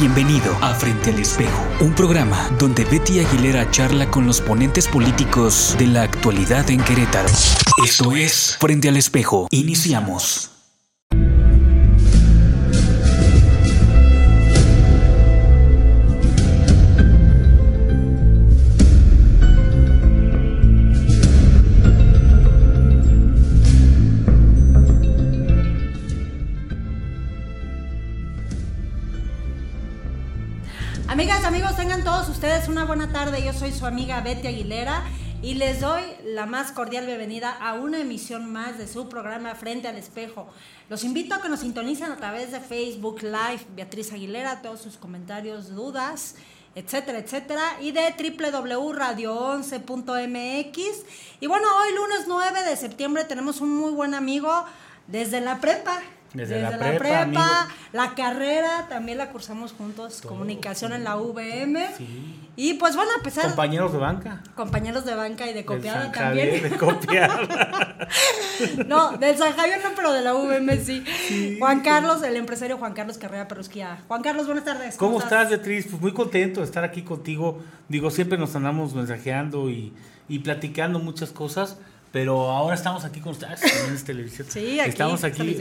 Bienvenido a Frente al Espejo, un programa donde Betty Aguilera charla con los ponentes políticos de la actualidad en Querétaro. Esto es Frente al Espejo. Iniciamos. Ustedes una buena tarde. Yo soy su amiga Betty Aguilera y les doy la más cordial bienvenida a una emisión más de su programa Frente al Espejo. Los invito a que nos sintonicen a través de Facebook Live, Beatriz Aguilera, todos sus comentarios, dudas, etcétera, etcétera, y de www.radio11.mx. Y bueno, hoy lunes 9 de septiembre tenemos un muy buen amigo desde la prepa. Desde la prepa, la carrera también la cursamos juntos, comunicación en la VM. Sí. Y pues bueno, a pesar Compañeros de banca. compañeros de banca y de copiada San también. Javier, de copiar. no, del San Javier no, pero de la VM sí. Juan Carlos, el empresario Juan Carlos Carrera Perusquía. Juan Carlos, buenas tardes. ¿Cómo estás, Beatriz? Pues muy contento de estar aquí contigo. Digo, siempre nos andamos mensajeando y, y platicando muchas cosas, pero ahora estamos aquí con ustedes, es televisión. Sí, aquí, Estamos aquí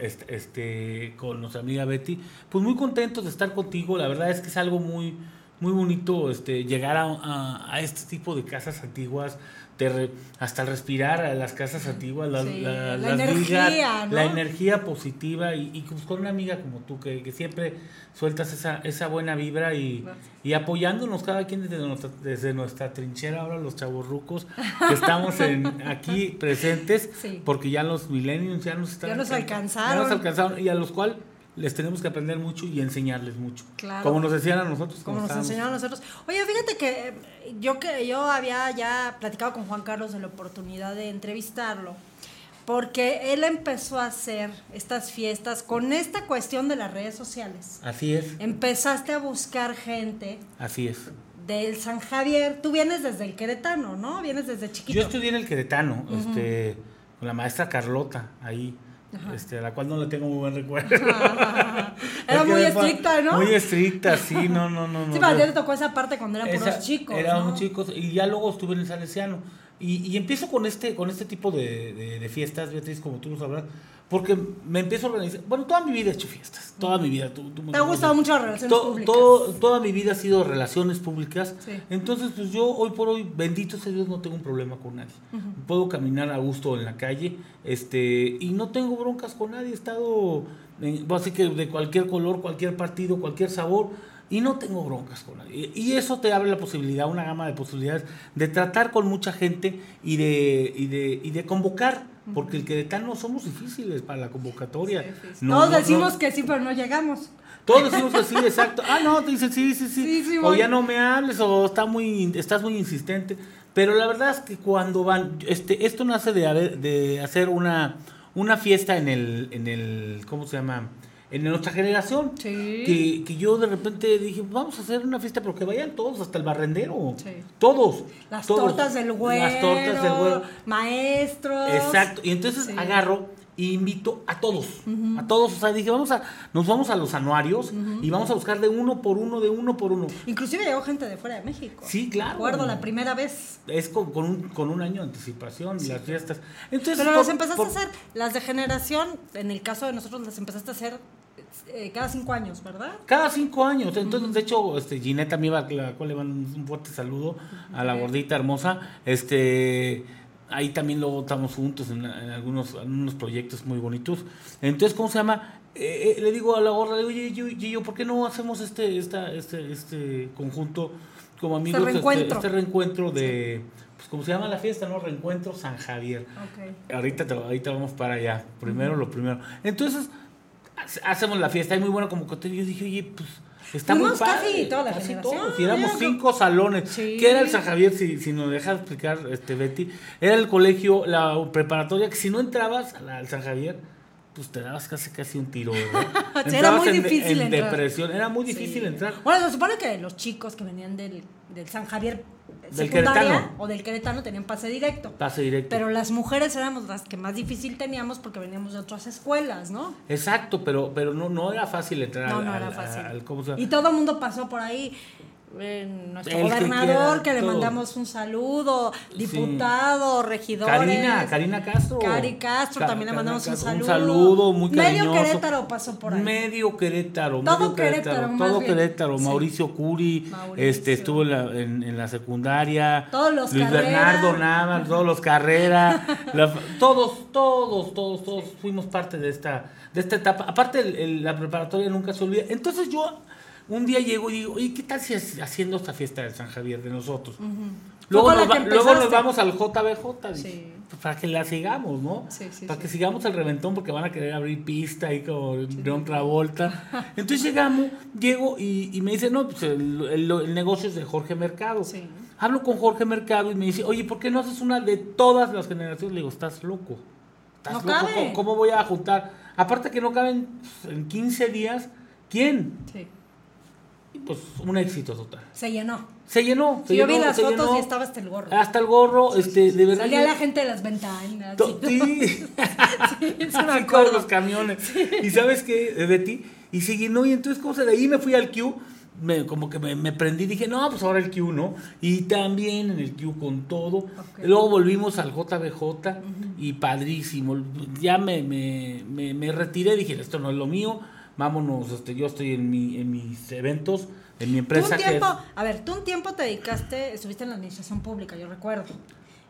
este, este, con nuestra amiga Betty. Pues muy contentos de estar contigo. La verdad es que es algo muy, muy bonito este, llegar a, a- a este tipo de casas antiguas. Te re- hasta respirar a las casas antiguas, la, Sí, la- la las energía, vigas, ¿no? la energía positiva y, y pues con una amiga como tú que, que siempre sueltas esa, esa buena vibra y, y apoyándonos cada quien desde nuestra, desde nuestra trinchera ahora los chavorrucos que estamos en, aquí presentes Sí. porque ya los millennials ya nos están Ya nos ya alcanzaron. nos alcanzaron y a los cuales les tenemos que aprender mucho y enseñarles mucho Claro. como nos decían a nosotros Como nos enseñaron a nosotros. Oye, fíjate que eh, yo que yo había ya platicado con Juan Carlos de la oportunidad de entrevistarlo, porque él empezó a hacer estas fiestas con esta cuestión de las redes sociales. así es Empezaste a buscar gente así es del San Javier. Tú vienes desde el Queretano, ¿no? Vienes desde chiquito. Yo estudié en el Queretano, este, con la maestra Carlota, ahí, este, a la cual no le tengo muy buen recuerdo. Era muy estricta, ¿no? Muy estricta, sí, no, no, no. no Sí, para ti yo- te tocó esa parte cuando eran puros esa- chicos. Éramos ¿no? chicos, y ya luego estuve en el Salesiano. Y, y empiezo con este, con este tipo de, de- de fiestas, Beatriz, como tú lo sabrás, porque me empiezo a organizar. Bueno, toda mi vida he hecho fiestas, toda mi vida. Tú, tú me Te ha gustado mucho las relaciones To- públicas. todo- toda mi vida ha sido relaciones públicas. Sí. Entonces, pues yo hoy por hoy, bendito sea Dios, no tengo un problema con nadie. Puedo caminar a gusto en la calle este y no tengo broncas con nadie. He estado, en- así que de cualquier color, cualquier partido, cualquier sabor. y no tengo broncas con nadie. Y eso te abre la posibilidad, una gama de posibilidades de tratar con mucha gente y de, y de, y de convocar, porque el queretano somos difíciles para la convocatoria. No, Todos no, decimos no. que sí, pero no llegamos. Todos decimos que sí, exacto. Ah, no, te dicen sí, sí, sí. O voy. ya no me hables, o está muy, estás muy insistente. Pero la verdad es que cuando van, este, esto nace de, de hacer una, una fiesta en el, en el, ¿cómo se llama? En nuestra generación. Sí. Que, que yo de repente dije, vamos a hacer una fiesta, pero que vayan todos, hasta el barrendero. Sí. Todos. Las todos. tortas del güero. Las tortas del güero. Maestros. Exacto. Y entonces Sí. agarro e invito a todos. A todos. O sea, dije, vamos a, nos vamos a los anuarios y vamos a buscar de uno por uno, de uno por uno. Inclusive llegó gente de fuera de México. Sí, claro. Recuerdo la primera vez. Es con, con un, con un año de anticipación las fiestas. Entonces, Pero por- las empezaste por- a hacer, las de generación, en el caso de nosotros las empezaste a hacer eh, cada cinco años, ¿verdad? Cada cinco años. Entonces, de hecho, este, Ginette también a la cual le mando un fuerte saludo a la gordita hermosa. Este, ahí también luego estamos juntos en, en algunos, en unos proyectos muy bonitos. Entonces, ¿cómo se llama? Eh, eh, le digo a la gorda, le digo, oye, yo, yo, ¿por qué no hacemos este, esta, este, este conjunto como amigos? reencuentro. este reencuentro de, pues, ¿cómo se llama la fiesta, no? Reencuentro San Javier. Ok. Ahorita, te- ahorita vamos para allá. Primero lo primero. Entonces, hacemos la fiesta. Hay muy buena convocatoria. Yo dije, oye, pues está muy padre. casi toda la Casi generación. todos. Y éramos cinco salones. Sí. ¿Qué era el San Javier? Si, si nos dejas explicar, este Betty. Era el colegio, la preparatoria, que si no entrabas al San Javier, pues te dabas casi casi un tiro. Sí, era muy en, difícil en entrar. depresión. Era muy difícil Sí. entrar. Bueno, se supone que los chicos que venían del, del San Javier Del secundaria Queretano. o del Queretano tenían pase directo. Pase directo. Pero las mujeres éramos las que más difícil teníamos porque veníamos de otras escuelas, ¿no? Exacto, pero, pero no, no era fácil entrar No, al, no era al- fácil. al- ¿cómo se llama? Y todo el mundo pasó por ahí. Eh, nuestro El gobernador, que, le mandamos un saludo, Sí. diputado, regidores. Karina, Karina Castro. Cari Castro, Ca- también le mandamos un saludo. Un saludo muy Medio cariñoso. Querétaro pasó por ahí. Medio Querétaro. Todo medio Querétaro, más Todo bien. Querétaro. Sí. Mauricio Curi, Mauricio. este estuvo en la, en, en la secundaria. Todos los Luis Carrera. Bernardo Navas, todos los Carrera. la- todos, todos, todos, todos fuimos parte de esta, de esta etapa. Aparte, el- el- la preparatoria nunca se olvida. Entonces yo un día llego y digo, oye, ¿qué tal si es- haciendo esta fiesta de San Javier de nosotros? Luego, nos va- luego nos vamos al JBJ. Sí. pues, para que la sigamos, ¿no? Sí, sí, para que sigamos el reventón porque van a querer abrir pista ahí como de otra vuelta. Entonces llegamos, llego y, y me dice, no, pues el, el- el negocio es de Jorge Mercado. Sí. Hablo con Jorge Mercado y me dice, oye, ¿por qué no haces una de todas las generaciones? Le digo, estás loco. ¿Estás No loco? ¿Cómo, cómo voy a juntar? Aparte que no caben pues, en 15 días, ¿quién? Sí. Y pues un éxito total. Se llenó. Se llenó. Se Sí, yo vi las fotos llenó. y estaba hasta el gorro. Hasta el gorro, este, de verdad. Salía la gente de las ventanas. Sí. Así todos los camiones. Y sabes qué, Eh, Betty, y se llenó, y entonces, ¿cómo se de ahí me fui al Q? Me, como que me, me prendí, dije, no, pues ahora el Q, ¿no? Y también en el Q con todo. Luego volvimos al JBJ y padrísimo. Ya me, me, me, me retiré, dije, esto no es lo mío, vámonos, este, yo estoy en, mi, en mis eventos, en mi Tú empresa. un que es- tiempo, a ver, tú un tiempo te dedicaste, estuviste en la administración pública, yo recuerdo.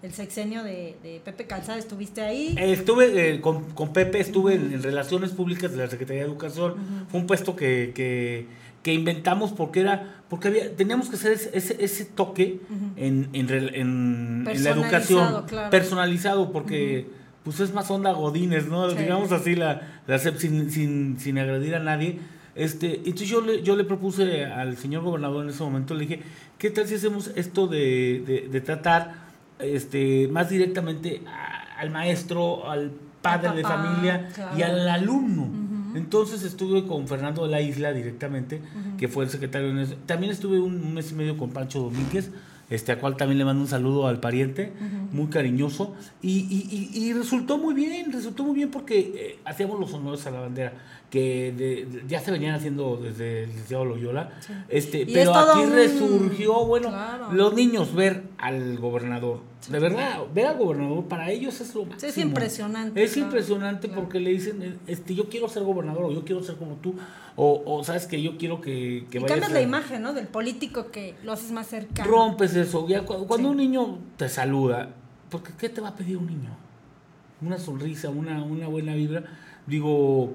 El sexenio de, de Pepe Calzada, estuviste ahí. Estuve eh, con, con Pepe, estuve en, en Relaciones Públicas de la Secretaría de Educación. Fue un puesto que, que, que inventamos porque era porque había, teníamos que hacer ese, ese, ese toque en, en, en- en la educación claro. personalizado porque pues es más onda godines, ¿no? Sí. Digamos así, la, la sin, sin, sin agredir a nadie. Este, entonces yo le, yo le propuse al señor gobernador en ese momento, le dije, ¿qué tal si hacemos esto de, de, de tratar este, más directamente a- al maestro, al padre de familia y al alumno? Entonces estuve con Fernando de la Isla directamente, que fue el secretario. También estuve un, un mes y medio con Pancho Domínguez, este, a cual también le mando un saludo al pariente, muy cariñoso. Y, y- y- y resultó muy bien, resultó muy bien porque eh, hacíamos los honores a la bandera, que de- ya se venían haciendo desde el Liceo Loyola. Este, Y pero es aquí un- resurgió, bueno, Claro. los niños ver al gobernador. De verdad, ver al gobernador para ellos es lo máximo. Sí, es impresionante, Es claro, impresionante porque le dicen, este, yo quiero ser gobernador o yo quiero ser como tú o, o sabes que yo quiero que, que y vayas cambias a- la imagen, ¿no? Del político que lo haces más cercano. Rompes eso. Ya cu- cuando Sí. un niño te saluda, porque ¿qué te va a pedir un niño? Una sonrisa, una, una buena vibra. Digo,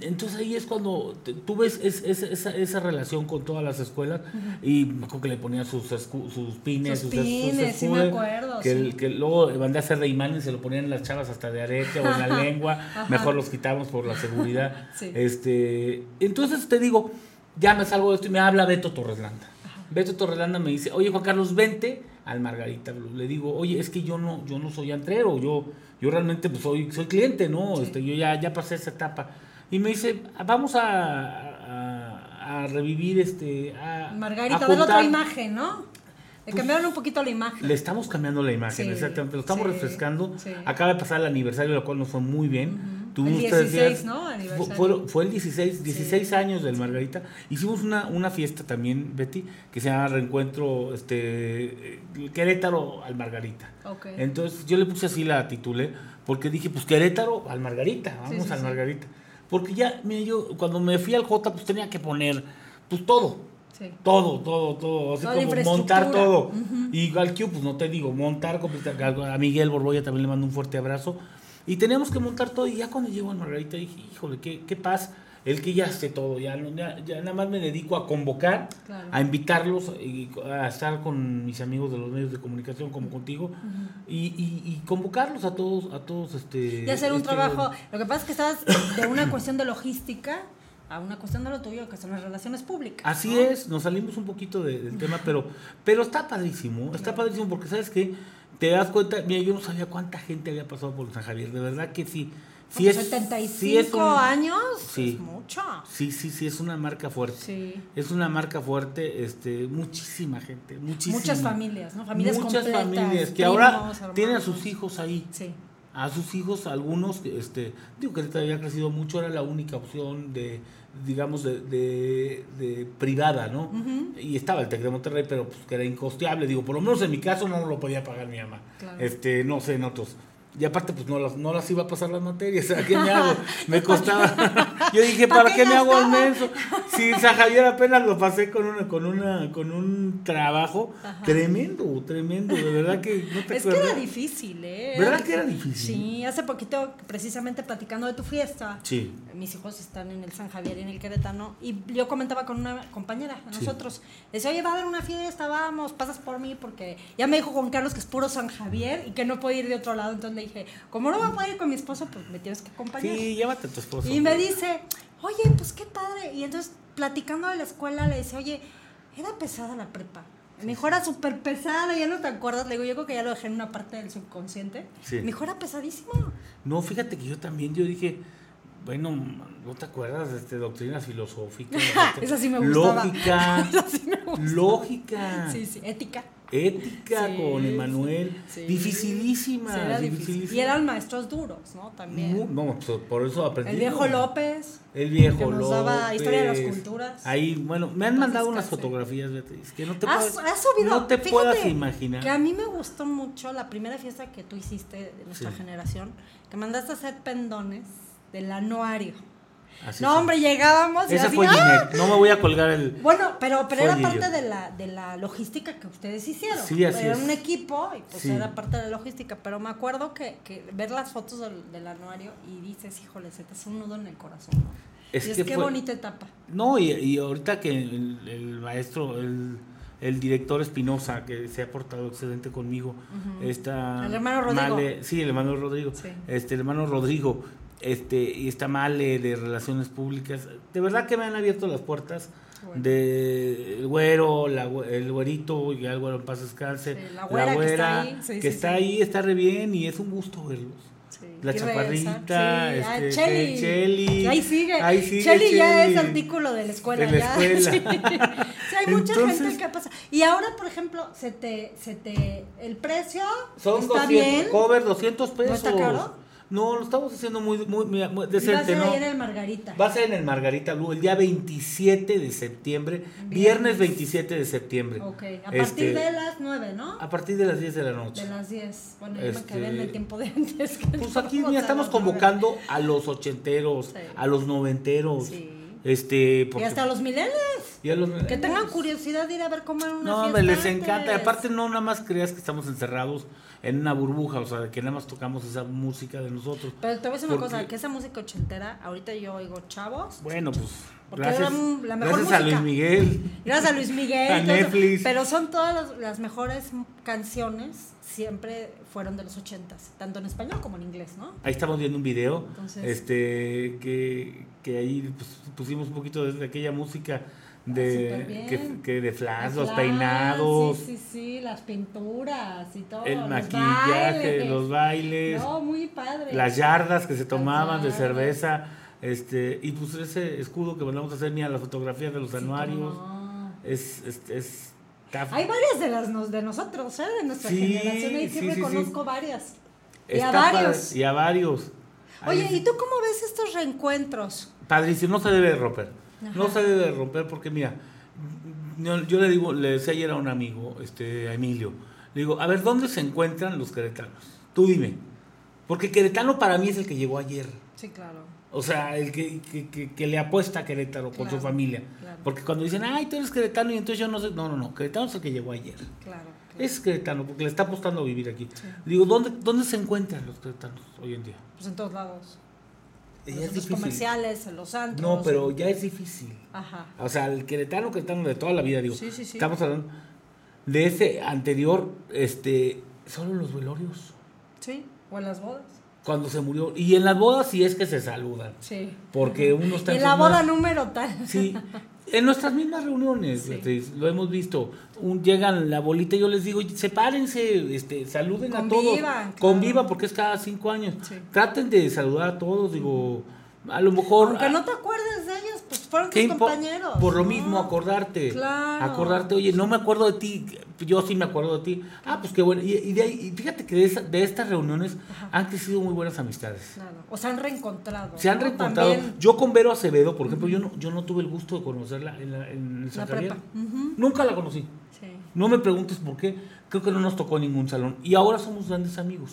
entonces ahí es cuando te- tú ves es- es- esa, esa relación con todas las escuelas y me acuerdo que le ponían sus, escu- sus pines, Sus sus, es- sus pines, sí me acuerdo, que, sí. el- que luego mandé a hacer de imán y se lo ponían en las chavas hasta de arete o en la lengua, mejor los quitamos por la seguridad. Sí. este Entonces te digo, ya me salgo de esto y me habla Beto Torreslanda. Beto Torreslanda me dice, oye Juan Carlos, vente al Margarita. Blue". Le digo, oye, es que yo no, yo no soy antrero, yo, yo realmente pues, soy, soy cliente, ¿no? Este, yo ya, ya pasé esa etapa. Y me dice, vamos a, a, a revivir este... A, Margarita, a otra juntar". imagen, ¿no? Le cambiaron un poquito la imagen. Le estamos cambiando la imagen, Sí, exactamente. Lo estamos sí, refrescando. Acaba de pasar el aniversario, lo cual nos fue muy bien. Tuvimos El tres 16, días. ¿no? Fu- Aniversario. Fue, fue el 16, 16 años del Margarita. Hicimos una, una fiesta también, Betty, que se llama Reencuentro este, eh, Querétaro al Margarita. Ok. Entonces yo le puse así la titulé, porque dije, pues Querétaro al Margarita, vamos sí, al. Margarita. Porque ya, mira, yo cuando me fui al J, pues tenía que poner, pues todo. Sí. Todo, todo, todo. Así Toda como montar todo. Y al Q, pues no te digo, montar. A Miguel Borboya también le mando un fuerte abrazo. Y teníamos que montar todo. Y ya cuando llegó al Margarita dije, híjole, qué, qué paz. El que ya esté todo. Ya, ya, ya nada más me dedico a convocar, Claro. a invitarlos y a estar con mis amigos de los medios de comunicación como contigo. y, y, y convocarlos a todos, a todos este. Y hacer un este- trabajo. Lo que pasa es que estás de una cuestión de logística a una cuestión de lo tuyo, que son las relaciones públicas. Así ¿no? es, nos salimos un poquito de- del tema, pero, pero está padrísimo, está padrísimo porque sabes que te das cuenta, mira, yo no sabía cuánta gente había pasado por San Javier, de verdad que sí. Sí es, 75 sí es un- años Sí. es mucho. Sí, sí, sí, es una marca fuerte. Sí. Es una marca fuerte, este, muchísima gente, muchísima. Muchas familias, ¿no? Familias Muchas completas, familias que primos, ahora hermanos. tienen a sus hijos ahí. Sí. A sus hijos, algunos, este, digo que ahorita había crecido mucho, era la única opción de, digamos, de, de, de privada, ¿no? Y estaba el TEC de Monterrey, pero pues que era incosteable, digo, por lo menos en mi caso no lo podía pagar mi mamá. Claro. Este, no sé, en otros. Y aparte, pues no las, no las iba a pasar las materias. ¿A qué me hago? Me costaba. Yo dije, ¿Para ¿para qué qué me hago el menso? Sí, San Javier apenas lo pasé con una, con una, con un trabajo tremendo, tremendo. De verdad que no te Es que era difícil, ¿eh? ¿Verdad que era difícil? Sí, hace poquito, precisamente platicando de tu fiesta, Sí. mis hijos están en el San Javier y en el Querétano, y yo comentaba con una compañera Sí. nosotros, le decía, oye, va a haber una fiesta, vamos, pasas por mí, porque ya me dijo Juan Carlos que es puro San Javier y que no puede ir de otro lado, entonces le dije, como no voy a poder ir con mi esposo, pues me tienes que acompañar. Sí, llévate a tu esposo. Y me dice, oye, pues qué padre. Y entonces, platicando de la escuela, le dice, oye, era pesada la prepa. Me dijo, era súper pesada, ya no te acuerdas. Le digo, yo creo que ya lo dejé en una parte del subconsciente. Sí. Me dijo, era pesadísimo. No, fíjate que yo también, yo dije, bueno, ¿no te acuerdas de este, doctrinas filosóficas? Este, Esa sí me gustaba. Lógica. Esa sí me gustaba. lógica. Sí, sí, ética. Ética Sí, con Emanuel. sí. Dificilísima. Sí. Y eran maestros duros, ¿no? También. Mu- No, por eso aprendí. el viejo. López. El viejo que nos daba López. historia de las culturas. Ahí, bueno, me han mandado unas fotografías, Beatriz, que no te Has, puedes, has subido. no te puedas imaginar. Que a mí me gustó mucho la primera fiesta que tú hiciste de nuestra generación, que mandaste a hacer pendones del anuario. Así no, hombre, llegábamos y Esa así, fue ¡ah! No me voy a colgar el. Bueno, pero, pero era parte de la, de la logística que ustedes hicieron. Sí, así era es. un equipo y pues Sí. era parte de la logística. Pero me acuerdo que, que ver las fotos del, del anuario y dices, híjole, se te hace un nudo en el corazón. Es y es qué fue- bonita etapa. No, y, y ahorita que el, el maestro, el, el director Espinosa, que se ha portado excelente conmigo, está El hermano Rodrigo. Male- sí, el hermano Rodrigo. Sí. Este, el hermano Rodrigo, este, y está Male de Relaciones Públicas. De verdad que me han abierto las puertas. Bueno. De el güero, la el güerito, y algo en paz descanse. Sí, la güera que está ahí, sí, que sí, está ahí, está re bien, y es un gusto verlos. La chaparrita, este. Cheli. Ahí sigue. Ahí sigue ya es artículo de la escuela. De la ya. escuela. Sí, hay mucha Entonces- gente que pasa. Y ahora, por ejemplo, se te, se te, el precio Son está 200, bien. cover 200 pesos. está caro? No, lo estamos haciendo muy, muy, muy- Y va a decente, ser ¿no? ahí en el Margarita. Va a ser en el Margarita Blue el día 27 de septiembre, viernes, 27 de septiembre. Ok, a Este, partir de las 9, ¿no? A parpartir de las 10 de la noche. De las 10. Bueno, yo me Este, quedé en el tiempo de antes. que Pues no aquí vamos mira, a estamos convocando a los ochenteros, Sí. a los noventeros. Sí. Este, Y hasta los milenios. Y a los Que tengan millennials. curiosidad de ir a ver cómo era una No, fiesta hombre, les antes. encanta. Aparte, no nada más creas que estamos encerrados en una burbuja, o sea, que nada más tocamos esa música de nosotros. Pero te voy a decir una Porque- cosa, que esa música ochentera, ahorita yo oigo chavos, Bueno, pues Porque gracias, la mejor gracias a música. Luis Miguel. gracias a Luis Miguel, A Netflix. pero son todas las, las mejores canciones, siempre fueron de los ochentas, tanto en español como en inglés, ¿no? Ahí estamos viendo un video, Entonces- este, que, que ahí pues, pusimos un poquito de, aquella música Ah, de, que, que de flash, los Flash, peinados, Sí, sí, sí, las pinturas y todo. el los maquillaje, bailes. los bailes, No, muy padre. las yardas que se tomaban de cerveza, este, y pues ese escudo que mandamos a hacer, mira, las fotografías de los Sí, anuarios, no. es, es, es- Hay varias de las nos- de nosotros, ¿eh? De nuestra Sí, generación. Ahí sí, siempre sí, sí. conozco varias. Y a varios. y a varios. Oye, Ahí- ¿y tú cómo ves estos reencuentros? Padrísimo, no se debe de romper. No se debe de romper porque mira, yo, yo le digo, le decía ayer a un amigo, este, a Emilio, le digo, a ver, ¿dónde se encuentran los queretanos? Tú dime. Porque queretano para mí es el que llegó ayer. Sí, claro. O sea, el que, que, que- que le apuesta a Querétaro con su familia. claro. Porque cuando dicen, ay, tú eres queretano y entonces yo no sé. No, no, no. Queretano es el que llegó ayer. Claro. claro. Es queretano porque le está apostando a vivir aquí. Digo, ¿dónde, ¿dónde se encuentran los queretanos hoy en día? Pues en todos lados. Ya En es los comerciales, en los antros. No, pero ya es difícil. Ajá. O sea, el queretano, queretano de toda la vida, digo. Sí, sí, sí. Estamos hablando de ese anterior, este, solo los velorios. Sí, o en las bodas. Cuando se murió. Y en las bodas sí es que se saludan. Sí. Porque uno está en la boda más- número tal. Sí. En nuestras mismas reuniones, Sí. Beatriz, lo hemos visto. Un, llegan la bolita y yo les digo, sepárense, este, saluden a todos. Claro. Convivan porque es cada cinco años. Sí. Traten de saludar a todos, digo, a lo mejor... Aunque a- no te acuerdes de ellos, pues fueron ¿Qué tus compañeros. Por lo mismo, acordarte. Claro. Acordarte, oye, no me acuerdo de ti. Yo sí me acuerdo de ti. Ah, pues qué bueno. Y, y de ahí, y fíjate que de, esa- de estas reuniones han crecido muy buenas amistades. Claro. O se han reencontrado. Se han ¿no? reencontrado. También Yo con Vero Acevedo, por ejemplo, yo no, yo no tuve el gusto de conocerla en, la, en el la San prepa. Ujú. Nunca la conocí. Sí. No me preguntes por qué. Creo que no nos tocó ningún salón. Y ahora somos grandes amigos.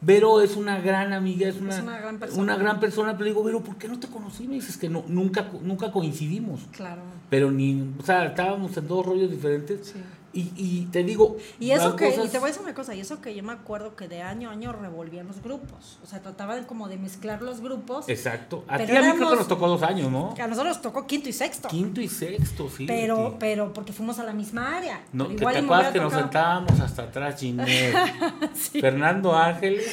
Vero es una gran amiga, es una, una gran persona. una gran persona, pero digo, Vero, ¿por qué no te conocí? Me dices que no, nunca, nunca coincidimos. Claro. Pero ni, o sea, estábamos en dos rollos diferentes. Sí. Y, y te digo, Y eso que, cosas- y te voy a decir una cosa, y eso que yo me acuerdo que de año a año revolvían los grupos. O sea, trataban como de mezclar los grupos. Exacto. A ti a mí creo que nos tocó dos años, ¿no? Que a nosotros nos tocó quinto y sexto. Quinto y sexto, sí. pero, pero porque fuimos a la misma área. No, Pero que igual te acuerdas que nos sentábamos hasta atrás, Ginette. Sí. Fernando Ángeles,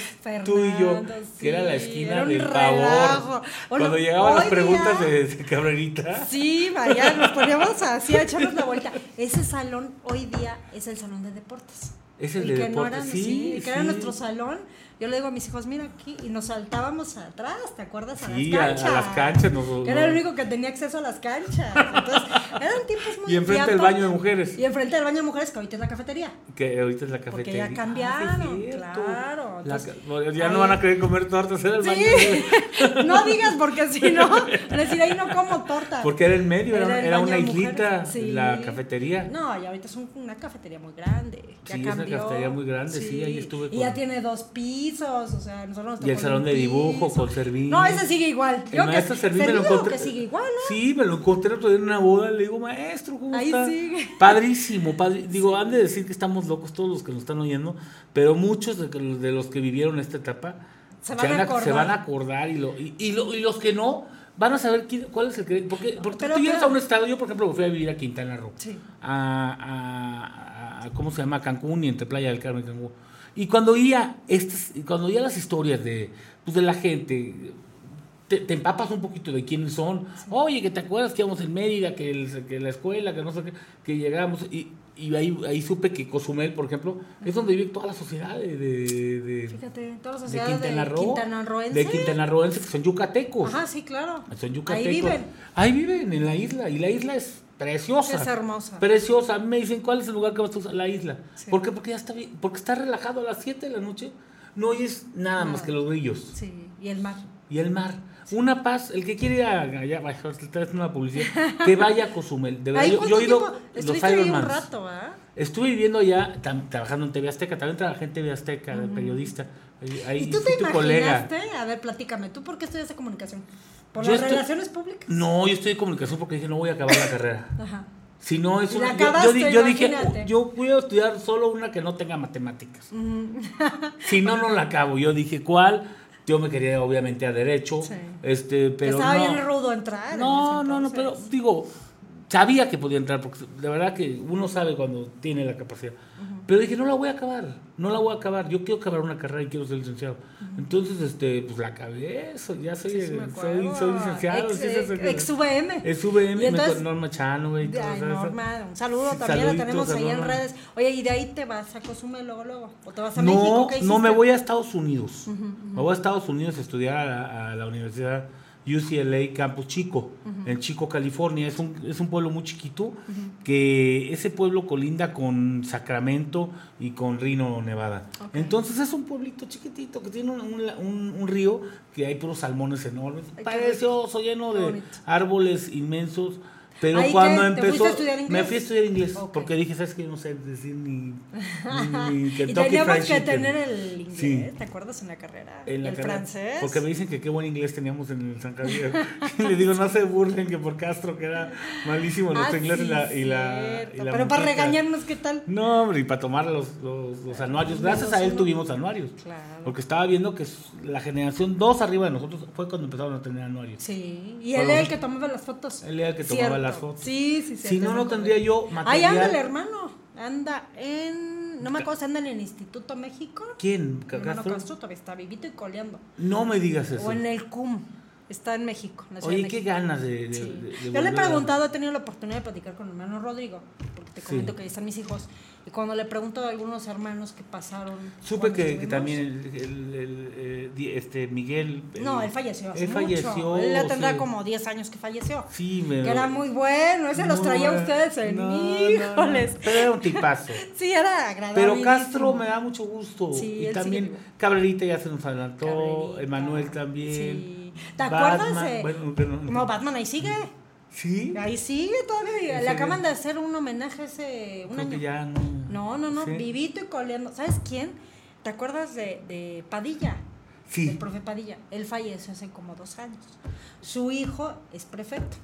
tú y yo, que era la esquina era del pavor. Bueno, Cuando llegaban las preguntas día- de, de Cabrerita. Sí, María, nos poníamos así a echarnos la vuelta. Ese salón hoy día es el salón de deportes. Es el de que no deportes, era- sí, que era sí. nuestro salón. Yo le digo a mis hijos, mira aquí, y nos saltábamos atrás, ¿te acuerdas? A Sí, las canchas. a las canchas era el único que tenía acceso a las canchas. Entonces, eran tiempos muy Y enfrente del baño de mujeres. Y enfrente del baño de mujeres, que ahorita es la cafetería. Que ahorita es la Porque cafetería. ya cambiaron, Ah, cierto. claro, entonces, ya ahí- no van a querer comer tortas, era el baño. Sí, no digas porque si no, decir ahí no como torta. Porque era en medio, era, una islita, sí. la cafetería. No, y ahorita es un- una cafetería muy grande. Ya Sí, es una cafetería muy grande, sí, ahí estuve Y con- ya tiene dos pisos, o sea, nosotros nos Y el salón de dibujo piso. con Servín. No, ese sigue igual. El Yo que- maestro Servín me lo Servín encontré. que sigue igual, ¿no? Sí, me lo encontré otro día en una boda. Le digo, maestro, ¿cómo Ahí está? sigue. Padrísimo, padre. Digo, han de decir que estamos locos todos los que nos están oyendo, pero muchos de, los que vivieron esta etapa Se van a acordar. se van a acordar y, lo, y, y lo- y los que no van a saber quién, cuál es el que. Porque, porque Pero tú llegas a un estado, yo por ejemplo fui a vivir a Quintana Roo, Sí. a, a- a- ¿cómo se llama? Cancún y entre Playa del Carmen y Cancún. Y cuando oía, estas, cuando oía las historias de, pues, de la gente, te, te empapas un poquito de quiénes son. Oye, que te acuerdas que íbamos en Mérida, que, el- que la escuela, que no sé qué, que llegábamos. Y, y ahí, ahí supe que Cozumel, por ejemplo, es donde vive toda la sociedad de, de, de- Fíjate, todas las de sociedades de Quintana Roo. Quintanarroense. De Quintanarroense, que son yucatecos. Ajá, sí, claro. Son yucatecos. Ahí viven. Ahí viven, en la isla. Y la isla es preciosa. Es hermosa. Preciosa. A mí me dicen, ¿cuál es el lugar que vas a usar? La isla. Sí. ¿Por qué? Porque ya está bien. Porque está relajado a las 7 de la noche. No oyes nada más que los grillos. Sí, y el mar. Y el mar. Una paz. El que quiere ir a- allá, traes una publicidad. Que vaya a Cozumel. De verdad, yo, ¿cuánto yo he ido los ahí un rato, ¿ah? Estuve viviendo allá, tam- trabajando en TV Azteca. También trabajé en TV Azteca, de periodista. Ahí, ¿Y tú te colega. imaginaste? A ver, platícame, ¿tú por qué estudiaste comunicación? ¿Por Yo las estoy- relaciones públicas? No, yo estoy en comunicación porque dije no voy a acabar la carrera. Ajá. Si no es una. Yo, dije, yo voy a estudiar solo una que no tenga matemáticas. si no, no la acabo. Yo dije, ¿cuál? Yo me quería obviamente a derecho. Sí. Este, pero estaba no. bien rudo entrar. en No, no, no, pero digo, sabía que podía entrar, porque de verdad que uno sabe cuando tiene la capacidad. Pero dije, no la voy a acabar, no la voy a acabar, yo quiero acabar una carrera y quiero ser licenciado. Entonces, este, pues la acabé, eso, ya soy, Sí, sí me soy, licenciado. Ex, sí, sí. ex VM. Es VM, Y entonces- Norma Chano, güey. Norma, un saludo también, la tenemos ahí en redes. Oye, ¿y de ahí te vas a Cozumel luego, luego? ¿O te vas a México? No, ¿Qué no me voy a Estados Unidos. Me voy a Estados Unidos a estudiar a la Universidad UCLA Campus Chico, en Chico, California. Es un, es un pueblo muy chiquito que ese pueblo colinda con Sacramento y con Reno, Nevada. Entonces es un pueblito chiquitito que tiene un, un- un- río que hay puros salmones enormes. Ay, Precioso, lleno de árboles inmensos. Pero ¿Ahí cuando qué? ¿Te empezó, fuiste a estudiar inglés? me fui a estudiar inglés Ok. porque dije, ¿sabes qué? No sé decir ni, ni, ni Y teníamos Fried que Chicken". tener el inglés, Sí. ¿te acuerdas en la carrera? En la el carrera, francés. Porque me dicen que qué buen inglés teníamos en el San Javier. le digo, no se burlen que por Castro, que era malísimo nuestro Ah, inglés y sí, la, y la, cierto. y la Pero para regañarnos, ¿qué tal? No, hombre, y para tomar los, los, los anuarios. Gracias a él uno. tuvimos anuarios. Claro. Porque estaba viendo que la generación dos arriba de nosotros fue cuando empezaron a tener anuarios. Sí, y él era el que tomaba las fotos. Él era el que tomaba Cierto. las fotos. Sí, sí, sí. Si no, no tendría yo Ahí material. anda el hermano. Anda en. No me acuerdo si anda en el Instituto México. ¿Quién? ¿Castro? Castro todavía está vivito y coleando. No me digas eso. O en el CUM. Está en México. en la Oye, de qué México. ganas de, de- Sí. de- de Yo le he preguntado, he tenido la oportunidad de platicar con mi hermano Rodrigo, porque te Sí. comento que ahí están mis hijos. Y cuando le pregunto a algunos hermanos que pasaron. Supe que, que también el, el- el, eh, este Miguel. No, él falleció hace Él mucho. falleció. Él ya tendrá sí. como 10 años que falleció. Sí, me. Que era muy bueno, ese los muy traía a ustedes en No, no, no, híjoles. Pero era un tipazo. Sí, era agradable. Pero Castro me da mucho gusto. Sí, y él también sigue. Cabrerita ya se nos adelantó. Cabrerita. Emanuel también. Sí. ¿Te Batman, acuerdas de.? bueno, no- No, Batman ahí sigue. Sí. Ahí sigue todavía. ¿En Le acaban de hacer un homenaje hace un Creo año. que ya no. No, no, no, Sí. vivito y coleando. ¿Sabes quién? ¿Te acuerdas de, de Padilla? Sí. El profe Padilla. Él falleció hace como dos años. Su hijo es prefecto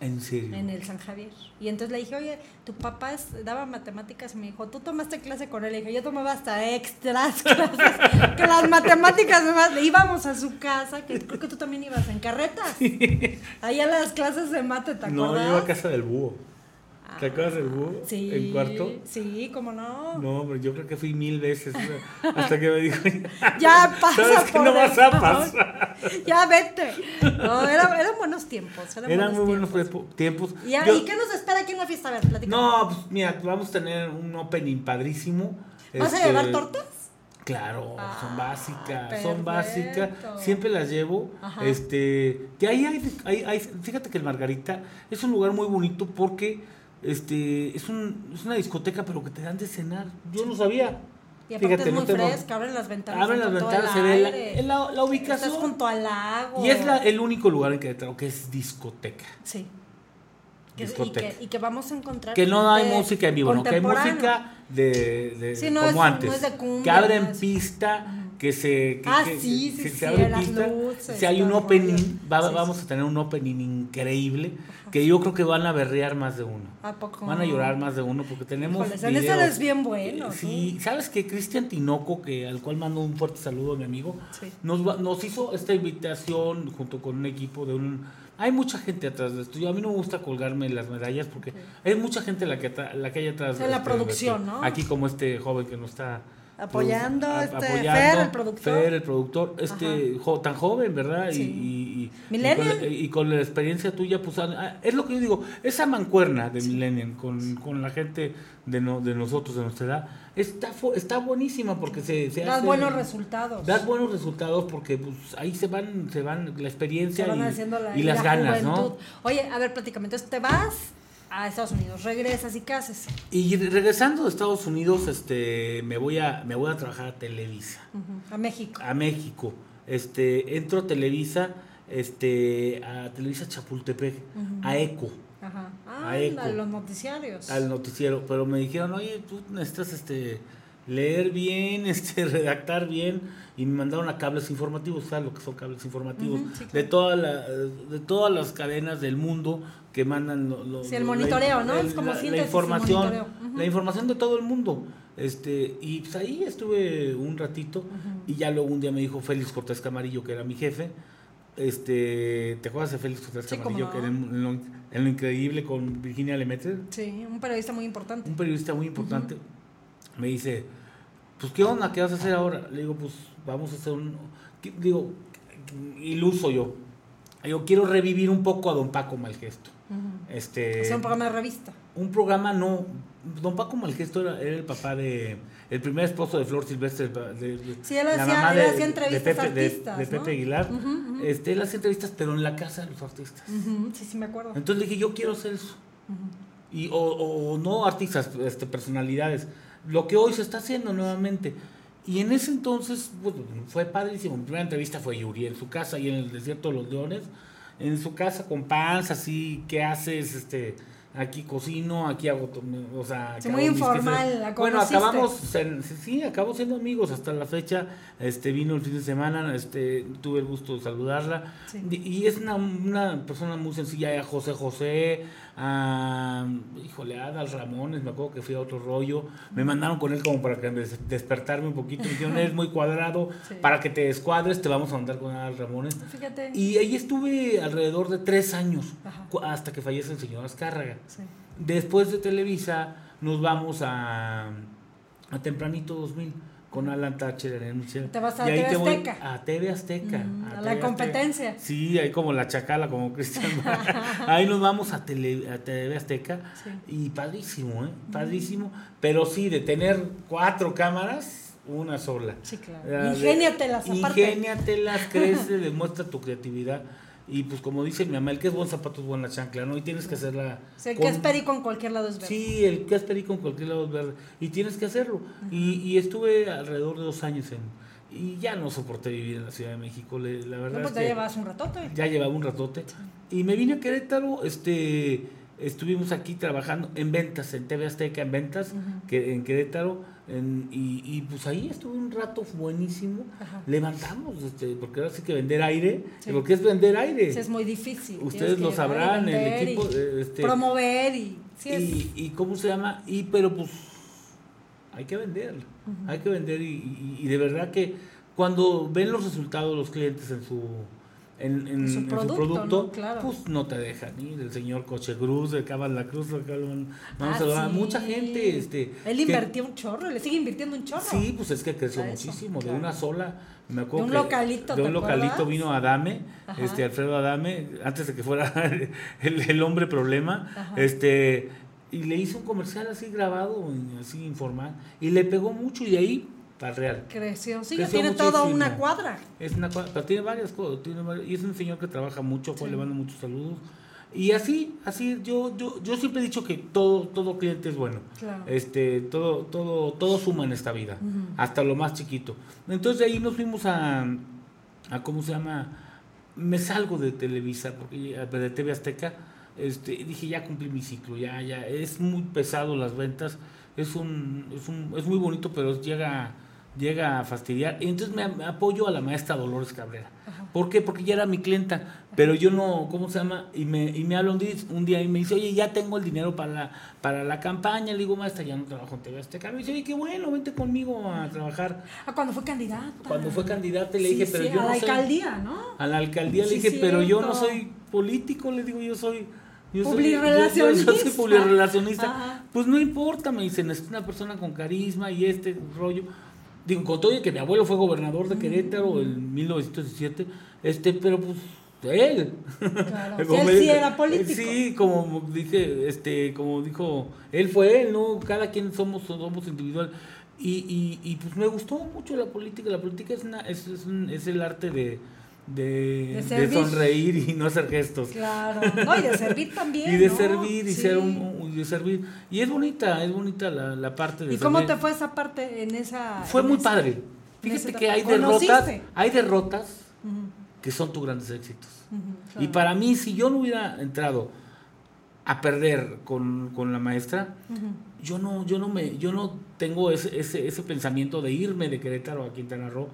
En serio. en el San Javier. Y entonces le dije, oye, tu papá es- daba matemáticas y me dijo, tú tomaste clase con él. Le dije, yo tomaba hasta extras clases, que las matemáticas demás. Íbamos a su casa, que creo que tú también ibas en carretas. Ahí a las clases de mate, ¿te No, acuerdas? yo iba a casa del búho. ¿Te acuerdas del búho? Sí. ¿En cuarto? Sí, cómo no. No, pero yo creo que fui mil veces. Hasta que me dijo. Ya pasa ¿Sabes que no vas a pasar? Ya vete. No, era- eran buenos tiempos. Eran, Eran muy buenos tiempos. tiempo- tiempos. ¿Y, a- Yo- ¿Y qué nos espera aquí en la fiesta? A ver, platícame. No, pues mira, vamos a tener un opening padrísimo. ¿Vas a Este, llevar tortas? Claro, son Ah, básicas, son básicas. Siempre las llevo. Ajá. Este, que ahí hay, hay- hay- fíjate que el Margarita es un lugar muy bonito porque este es, un, es una discoteca, pero que te dan de cenar. Yo no sabía. Y aparte Fíjate, es muy no fresca, abren las ventanas. Abren las ventanas, se ve la, la- la ubicación. Estás junto al lago. Y es la- el único lugar en Querétaro que es discoteca. Sí. Que- y, Discoteca. que, y que vamos a encontrar. Que no hay música en vivo, ¿no? Que hay música de, de- Sí, no como es- no antes. es de cumbia, que abren pista, que se... Que, Ah, que- sí, que sí, se sí, abre pista. luces, si hay un opening, va- vamos a tener un opening increíble, que yo creo que van a berrear más de uno. ¿A poco? Van a llorar más de uno porque tenemos Híjoles, en videos. eres bien bueno, Sí, ¿sabes que Cristian Tinoco, que al cual mando un fuerte saludo a mi amigo, nos, nos hizo esta invitación junto con un equipo de un... Hay mucha gente atrás de esto. Yo, a mí no me gusta colgarme las medallas porque hay mucha gente la que, la que hay atrás O sea, la este, producción, de- ¿no? Aquí como este joven que nos está... Apoyando, produ- este, apoyando, Fer, el productor. Fer, el productor, este jo- tan joven, ¿verdad? Y- Sí. Y, y, Millennial. y con, y con la experiencia tuya, pues ah, es lo que yo digo, esa mancuerna de Millennium con, con la gente de, no, de nosotros, de nuestra edad, está, está buenísima porque se, se Das hace- buenos resultados. Das buenos resultados porque pues, ahí se van, se van la experiencia van y, la, las la ganas, juventud. ¿no? Oye, a ver. Entonces te vas a Estados Unidos, regresas y qué haces. Y regresando de Estados Unidos, este, me voy a, me voy a trabajar a Televisa, A México. a México. Este, entro a Televisa, este, a Televisa Chapultepec, a ECO, Ajá. A Ah, Eco. a los noticiarios. al noticiero, pero me dijeron, oye, tú necesitas este leer bien, este, redactar bien, y me mandaron a cables informativos, ¿sabes lo que son cables informativos? Ujú, sí, claro. de, toda la, de todas las cadenas del mundo que mandan lo- lo- Sí, el la- monitoreo, ¿no? el- Es como la, la información, la información de todo el mundo. Este, y pues ahí estuve un ratito, y ya luego un día me dijo Félix Cortés Camarillo, que era mi jefe, este, ¿te acuerdas de Félix Cortés Sí, Camarillo? Que no. era en lo, en lo increíble con Virginia Lemaitre, Sí, un periodista muy importante. un periodista muy importante, me dice, pues ¿qué onda? ¿Qué vas a hacer ahora? Le digo, pues vamos a hacer un, digo, iluso yo. Yo quiero revivir un poco a don Paco Malgesto. Ujú. Este, Hacer un programa de revista. un programa no, don Paco Malgesto era, era el papá de, el primer esposo de Flor Silvestre, de, de- Sí, él hacía- él entrevistas de Pepe, de-. Pepe Aguilar. Este, él hacía entrevistas, pero en la casa de los artistas. Sí, sí, me acuerdo. Entonces dije, yo quiero hacer eso. Y, o, o- o no artistas, este, personalidades. Lo que hoy se está haciendo nuevamente. Y en ese entonces pues, fue padrísimo. Mi primera entrevista fue Yuri en su casa y en el desierto de los leones. En su casa con panza, así, ¿qué haces? Este, aquí cocino, aquí hago, o sea... Muy informal, la Bueno, acabamos, sí, acabamos siendo amigos hasta la fecha. Este, vino el fin de semana, este, tuve el gusto de saludarla. Sí. Y, es una, una persona muy sencilla, José José, a, híjole, a Adal Ramones, me acuerdo que fui a otro rollo, me mandaron con él como para que des- despertarme un poquito, me dijeron, eres muy cuadrado, Sí. para que te descuadres, te vamos a mandar con Adal Ramones. Fíjate. Y ahí estuve alrededor de tres años, Ajá. hasta que fallece el señor Azcárraga. Sí. Después de Televisa nos vamos a, a Tempranito 2000 con Alan Thatcher en Michelle. Te vas a Y ahí TV te voy Azteca. A TV Azteca. Mm, a TV la Azteca. competencia. Sí, ahí como la chacala, como Cristian. ahí nos vamos a, tele, a TV Azteca. Sí. Y padrísimo, ¿eh? Padrísimo. Pero sí, de tener cuatro cámaras, una sola. Sí, claro. Ingéniatelas, aparte. Ingéniatelas, crece, demuestra tu creatividad. Y pues como dice mi mamá, el que es buen zapato es buena chancla, ¿no? Y tienes que hacerla... O sea, con- que es perico en cualquier lado es verde. Sí, el que es perico en cualquier lado es verde. Y tienes que hacerlo. y, y estuve alrededor de dos años en... Y ya no soporté vivir en la Ciudad de México, le- la No, verdad pues es ya que llevas un ratote. ya llevaba un ratote. Y me vine a Querétaro, este... Estuvimos aquí trabajando en ventas, en TV Azteca, en ventas, que, en Querétaro, en- y, y pues ahí estuve un rato buenísimo. Ajá. Levantamos, este, porque ahora sí que vender aire, Sí. porque es vender aire. Es muy difícil. Ustedes que lo sabrán, el equipo, y eh, este- promover y. Sí, y, y cómo se llama y pero pues hay que vender hay que vender y, y- y de verdad que cuando ven los resultados los clientes en su en, en- su en producto, producto, ¿no? Claro. pues no te dejan ir el señor Coche Cruz de Cabal la Cruz Cabal- vamos Ah, a sí. mucha gente este Él que- invirtió un chorro, le sigue invirtiendo un chorro. Sí, pues es que creció eso, muchísimo, claro. de una sola, me acuerdo De un que localito, de ¿te un localito acuerdas? vino Adame, Ajá. este Alfredo Adame, antes de que fuera el, el hombre problema, Ajá. este y le hizo un comercial así grabado, así informal, y le pegó mucho y de ahí real. Creció. Sí, Creció tiene toda una cuadra. Es una cua- pero tiene varias cosas, tiene varias- y es un señor que trabaja mucho, pues le mando muchos saludos. Y así, así yo, yo, yo siempre he dicho que todo, todo cliente es bueno. Claro. Este, todo, todo, todo suma en esta vida, hasta lo más chiquito. Entonces de ahí nos fuimos a, a ¿cómo se llama? Me salgo de Televisa, porque de TV Azteca, este, dije ya cumplí mi ciclo, ya, ya, es muy pesado las ventas, es un, es un, es muy bonito, pero llega, llega a fastidiar. Y entonces me, apoyo a la maestra Dolores Cabrera. ¿Por qué? Porque ella era mi clienta, pero yo no, ¿cómo se llama? Y me, y me habla un día, un día y me dice, oye, ya tengo el dinero para la, para la campaña. Le digo, maestra, ya no trabajo en TV Azteca. Me dice, oye, qué bueno, vente conmigo a trabajar. Ah, cuando fue candidata. Cuando fue candidata le Sí, dije, pero sí, yo a no la soy- alcaldía, ¿no? a la alcaldía Sí, le dije, pero yo no soy político, le digo, yo soy... Yo soy-. Yo, yo soy publirelacionista. Ajá. Pues no importa, me dicen, es una persona con carisma y este rollo. Digo, con todo y que mi abuelo fue gobernador de Querétaro en 1917, este, pero pues él. Claro, Como él sí era político. Sí, como dije, este, como dijo, él fue él, ¿no? Cada quien somos, somos individual. Y, y, y pues me gustó mucho la política. La política es, una, es, es, un- es el arte de, de, De de servir. sonreír y no hacer gestos. Claro. No, y de servir también. Y de ¿no? servir y Sí. ser un, de servir. Y es bonita, es bonita la, la parte de ¿Y cómo servir. te fue esa parte en esa. Fue en muy padre. Fíjate que hay derrotas, hay derrotas que son tus grandes éxitos. Y claro. para mí, si yo no hubiera entrado a perder con, con la maestra, yo no, yo no me, yo no tengo ese, ese, ese pensamiento de irme de Querétaro a Quintana Roo,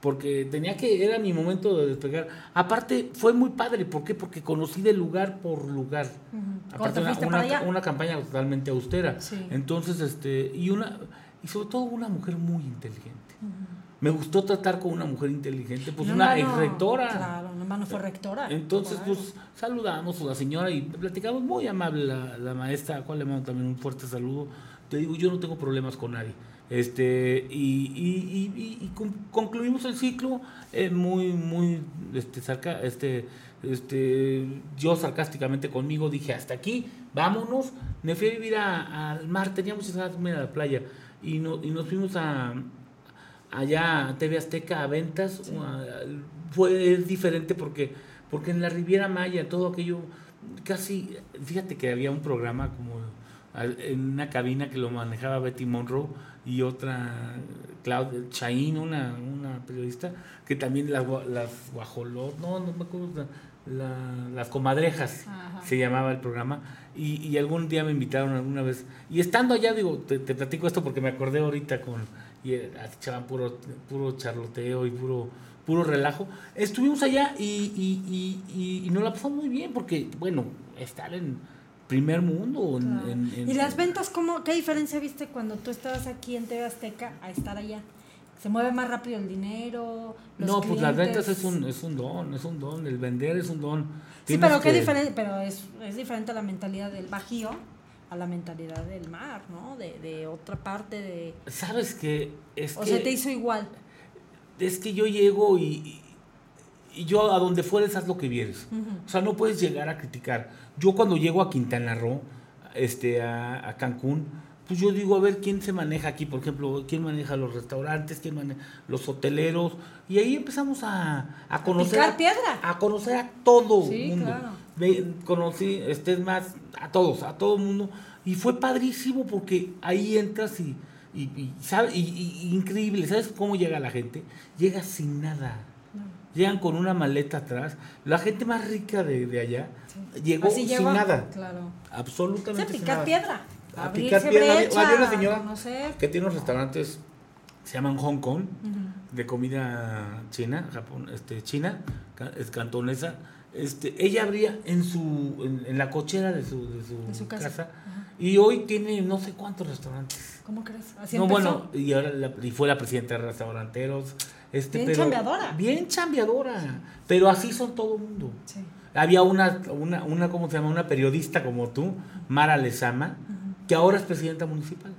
porque tenía que, era mi momento de despegar. Aparte, fue muy padre, ¿por qué? Porque conocí de lugar por lugar. Aparte, ¿Cuándo una, campaña totalmente austera. Sí. Entonces, este, y una, y sobre todo una mujer muy inteligente. Me gustó tratar con una mujer inteligente, pues No, una no, no. ex rectora. Claro, no, no fue rectora. Entonces, Claro. pues saludamos a la señora y platicamos muy amable la, la maestra, a la cual le mando también un fuerte saludo. Te digo, yo no tengo problemas con nadie. Este, y, y, y- y- y con- concluimos el ciclo eh, muy, muy, este, sarca- este, este, yo sarcásticamente conmigo dije, hasta aquí, vámonos. Me fui a vivir a- al mar, tenía muchas ganas de irme a la playa. Y, no, y nos fuimos a, allá a TV Azteca a ventas a- fue es diferente porque porque en la Riviera Maya todo aquello casi fíjate que había un programa como en una cabina que lo manejaba Betty Monroe y otra Claudia Chaín una, una periodista que también las las guajolot no no me acuerdo la- las comadrejas Ajá. se llamaba el programa y, y algún día me invitaron alguna vez y estando allá digo te, te platico esto porque me acordé ahorita con y eh, echaban puro puro charloteo y puro puro relajo estuvimos allá y, y, y, y- y nos la pasamos muy bien porque bueno estar en primer mundo en- Claro. en- en- ¿Y las ventas cómo, qué diferencia viste cuando tú estabas aquí en TV Azteca a estar allá? ¿Se mueve más rápido el dinero? los no pues las ventas es un es un don es un don el vender es un don Sí, Tienes pero qué que- diferente, pero es, es diferente la mentalidad del bajío a la mentalidad del mar, ¿no? De, de otra parte de... sabes que es O que sea, te hizo igual. es que yo llego y, y- yo a donde fueres haz lo que vieres. O sea, no puedes llegar a criticar. Yo cuando llego a Quintana Roo, este, a, a Cancún, pues yo digo, a ver, ¿quién se maneja aquí? Por ejemplo, ¿quién maneja los restaurantes? ¿Quién maneja los hoteleros? Y ahí empezamos a, a conocer... picar piedra. A conocer a todo Sí, mundo. claro. Conocí, este es más, a todos, a todo el mundo. Y fue padrísimo porque ahí entras y, y, y, ¿sabe? y increíble. ¿Sabes cómo llega la gente? Llega sin nada. Llegan con una maleta atrás. La gente más rica de, de allá llegó Así sin nada. Claro. Absolutamente sin nada. piedra. A picar piedra. Había- brecha, había una señora conocer. que tiene unos restaurantes, se llaman Hong Kong, de comida china, Japón, este, china, es cantonesa. Este, ella abría en su en, en la cochera de su, de su, De su casa. casa, y hoy tiene no sé cuántos restaurantes. ¿Cómo crees? Así no, empezó. bueno, y ahora la- y fue la presidenta de restauranteros. Este, Bien pero- chambeadora. Bien chambeadora. Pero así son todo el mundo. Sí. Había una, una, una, ¿cómo se llama? Una periodista como tú, Mara Lezama, que ahora es presidenta municipal.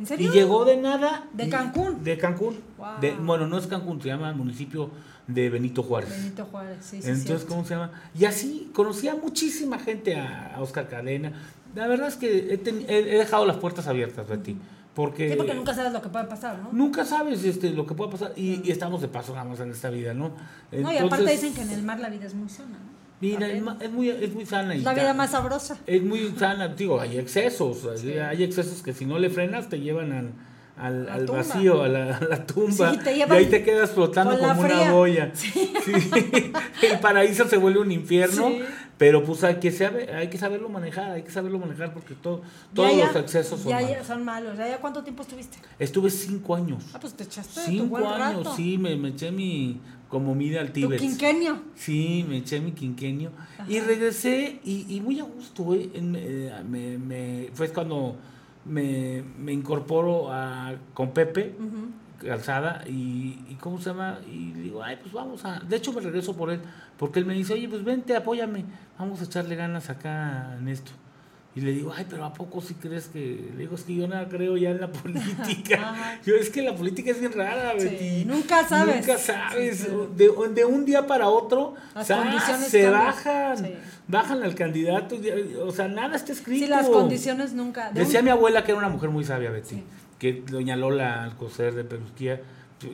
¿En serio? Y llegó de nada. ¿De Cancún? De Cancún. Wow. De- bueno, no es Cancún, se llama municipio de Benito Juárez. Benito Juárez, sí, sí. Entonces, cierto. ¿cómo se llama? Y así conocí a muchísima gente, a, a Oscar Cadena. La verdad es que he, ten- he- he dejado las puertas abiertas, Betty. Porque, Sí, porque nunca sabes lo que puede pasar, ¿no? nunca sabes este, lo que puede pasar. Y, y estamos de paso nada más en esta vida, ¿no? No, y aparte dicen que en el mar la vida es muy sana, ¿no? Mira, es, muy, es muy sana. y la vida más sabrosa. Es muy sana, digo, hay excesos. hay- Hay excesos que si no le frenas te llevan al, al, vacío, a la, a la tumba. Sí, te y ahí te quedas flotando como una boya. Sí. El paraíso se vuelve un infierno. Pero pues hay que, saber, hay que saberlo manejar, hay que saberlo manejar porque todo, todos Ya, los ya, excesos son ya, malos. ya son malos. ¿Ya, cuánto tiempo estuviste? Estuve cinco años. Ah, pues te echaste tu Cinco buen años, rato. sí, me, me eché mi como mida al Tu Tíbet. quinquenio. Sí, me eché mi quinquenio. Y regresé y, y muy a gusto, ¿eh? Eh, me, me- fue cuando me, me incorporo a, con Pepe Calzada y, y ¿cómo se llama? Y digo, ay, pues vamos a... De hecho me regreso por él, porque él me dice, oye, pues vente, apóyame, vamos a echarle ganas acá en esto. Y le digo, ay, pero ¿a poco sí crees que...? Le digo, es que yo nada creo ya en la política. Yo, es que la política es bien rara, Sí, Betty. nunca sabes. Nunca sabes. Sí, de, de un día para otro, condiciones se cambian. bajan. Bajan al candidato. O sea, nada está escrito. Sí, las condiciones nunca. de Decía un- mi abuela que era una mujer muy sabia, Betty. Que doña Lola Alcocer de Perusquía.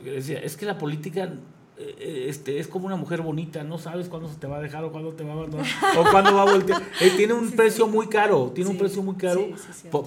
Decía, es que la política este, es como una mujer bonita, no sabes cuándo se te va a dejar o cuándo te va a abandonar o cuándo va a voltear. Eh, tiene un precio muy caro, tiene un precio muy caro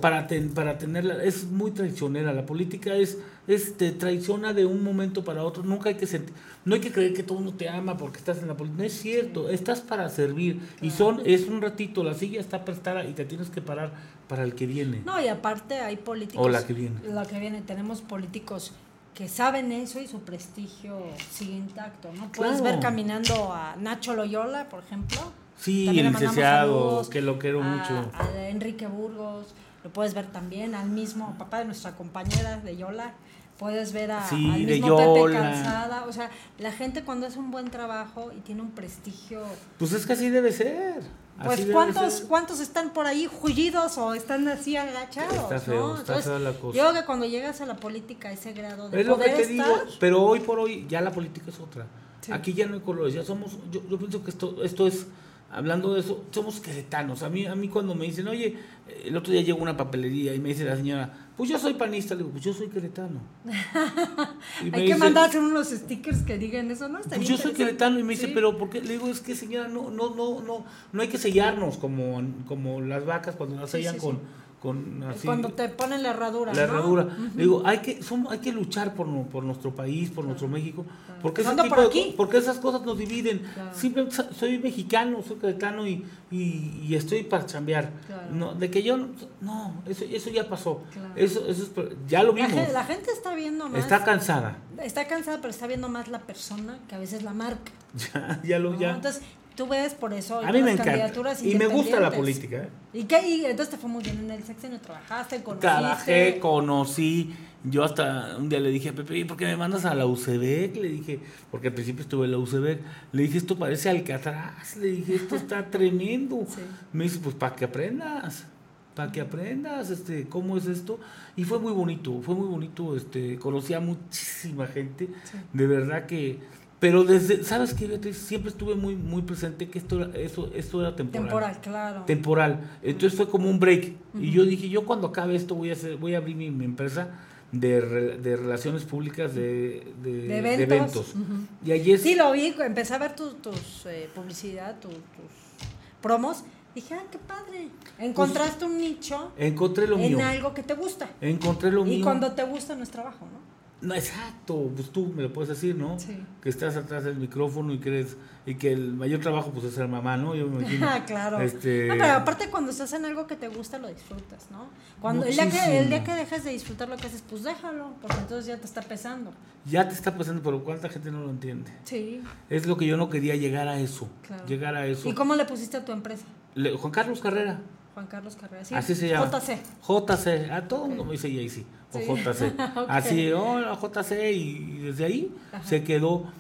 para, ten- para tenerla. Es muy traicionera, la política es, es te traiciona de un momento para otro. Nunca hay que sentir, no hay que creer que todo el mundo te ama porque estás en la política. No es cierto, estás para servir y son es un ratito, la silla está prestada y te tienes que parar para el que viene. No, y aparte hay políticos. O la que viene. La que viene, tenemos políticos que saben eso y su prestigio sigue intacto, ¿no? Puedes Claro. ver caminando a Nacho Loyola, por ejemplo. Sí, También el licenciado, que lo quiero a- mucho. A Enrique Burgos, lo puedes ver también al mismo papá de nuestra compañera de Yola. Puedes ver a, Sí, al de mismo Pepe. Calzada. O sea, la gente cuando hace un buen trabajo y tiene un prestigio. Pues es que así debe ser. Pues ¿cuántos, cuántos están por ahí jullidos o están así agachados? Está feo, ¿no? está fea la cosa. Yo creo que cuando llegas a la política ese grado de Es lo que poder te estar, digo, pero hoy por hoy ya la política es otra. Sí. Aquí ya no hay colores, ya somos, yo, yo pienso que esto, esto es, hablando de eso, somos queretanos. A mí, a mí cuando me dicen, oye, el otro día llegó una papelería y me dice la señora, pues yo soy panista, le digo, pues yo soy queretano. Hay que dice, mandar hacer unos stickers que digan eso, ¿no? Pues yo soy queretano y me dice, pero ¿por qué? Le digo, es que señora, no, no, no, no, no hay que sellarnos como, como las vacas cuando las sellan sí, con, sí. con así. Cuando te ponen la herradura. La ¿no? herradura. Digo, hay que, somos, hay que luchar por, por nuestro país, por nuestro México, porque, ese tipo por de porque esas cosas nos dividen. Claro. Simple- so- soy mexicano, soy queretano y, y, y estoy para chambear. Claro. No, de que yo, no, eso, eso ya pasó. Eso, eso es- ya lo La vimos. gente, la gente está viendo más. Está cansada. está cansada, pero está viendo más la persona que a veces la marca. Ya, ya lo, ¿no? ya. Entonces, tú ves por eso. A mí me las encanta. candidaturas Y me gusta la política. ¿eh? ¿Y qué? Y entonces te fue muy bien en el sexenio, trabajaste, conociste. Trabajé, conocí. Yo hasta un día le dije a Pepe, "¿Y ¿por qué me mandas a la UCB? Le dije, porque al principio estuve en la UCB. Le dije, esto parece Alcatraz. Le dije, esto está tremendo. Sí. Me dice, pues para que aprendas. Para que aprendas, este, cómo es esto. Y fue muy bonito, fue muy bonito. Este, conocí a muchísima gente. De verdad que. Pero desde, ¿sabes qué, Beatriz? Siempre estuve muy, muy presente que esto era, eso, esto era temporal Temporal, claro. temporal. Entonces fue como un break. Y yo dije, yo cuando acabe esto voy a hacer, voy a abrir mi, mi empresa de, re- de relaciones públicas de, de, De de eventos. Y allí es, Sí, lo vi, empecé a ver tu- tus eh, publicidad, tu- tus promos. Dije, ah, qué padre. Encontraste un nicho encontré lo en mío. algo que te gusta. Encontré lo Y mío. cuando te gusta no es trabajo, ¿no? No, exacto, pues tú me lo puedes decir, ¿no? Sí. Que estás atrás del micrófono y que eres, y que el mayor trabajo pues es ser mamá, ¿no? Yo me imagino. Ah, claro. Este, No, pero aparte cuando estás en algo que te gusta lo disfrutas, ¿no? Cuando el día, que, el día que dejes de disfrutar lo que haces, pues déjalo, porque entonces ya te está pesando. ya te está pasando, pero cuánta gente no lo entiende. Sí, Es lo que yo no quería llegar a eso. Claro. Llegar a eso. ¿Y cómo le pusiste a tu empresa? Le- Juan Carlos Carrera. Juan Carlos Carrera. ¿sí? Así se llama. JC. JC, a todo el mundo me dice Jay-Z o Sí. JC. Ok. Así, hola JC, y desde ahí se quedó.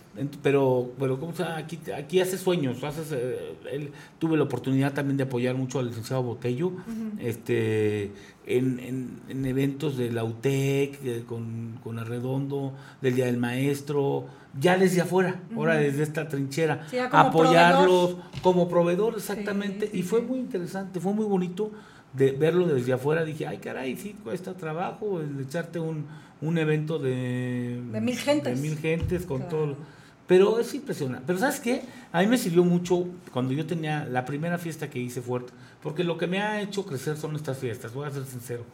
Pero, pero ¿cómo se llama? Aquí, aquí hace sueños. Haces, eh, él- tuve la oportunidad también de apoyar mucho al licenciado Botello este, en, en- en eventos de la UTEC, eh, con, con Arredondo, del Día del Maestro, ya desde afuera, ahora desde esta trinchera, Sí, como apoyarlos como proveedor, exactamente. Sí, sí, y fue muy interesante, fue muy bonito de verlo desde afuera. Dije, ay, caray, sí, cuesta trabajo el echarte un, un evento de, De mil gentes. de mil gentes con Claro. todo. Pero es impresionante. Pero ¿sabes qué? A mí me sirvió mucho cuando yo tenía la primera fiesta que hice fuerte. Porque lo que me ha hecho crecer son estas fiestas, voy a ser sincero.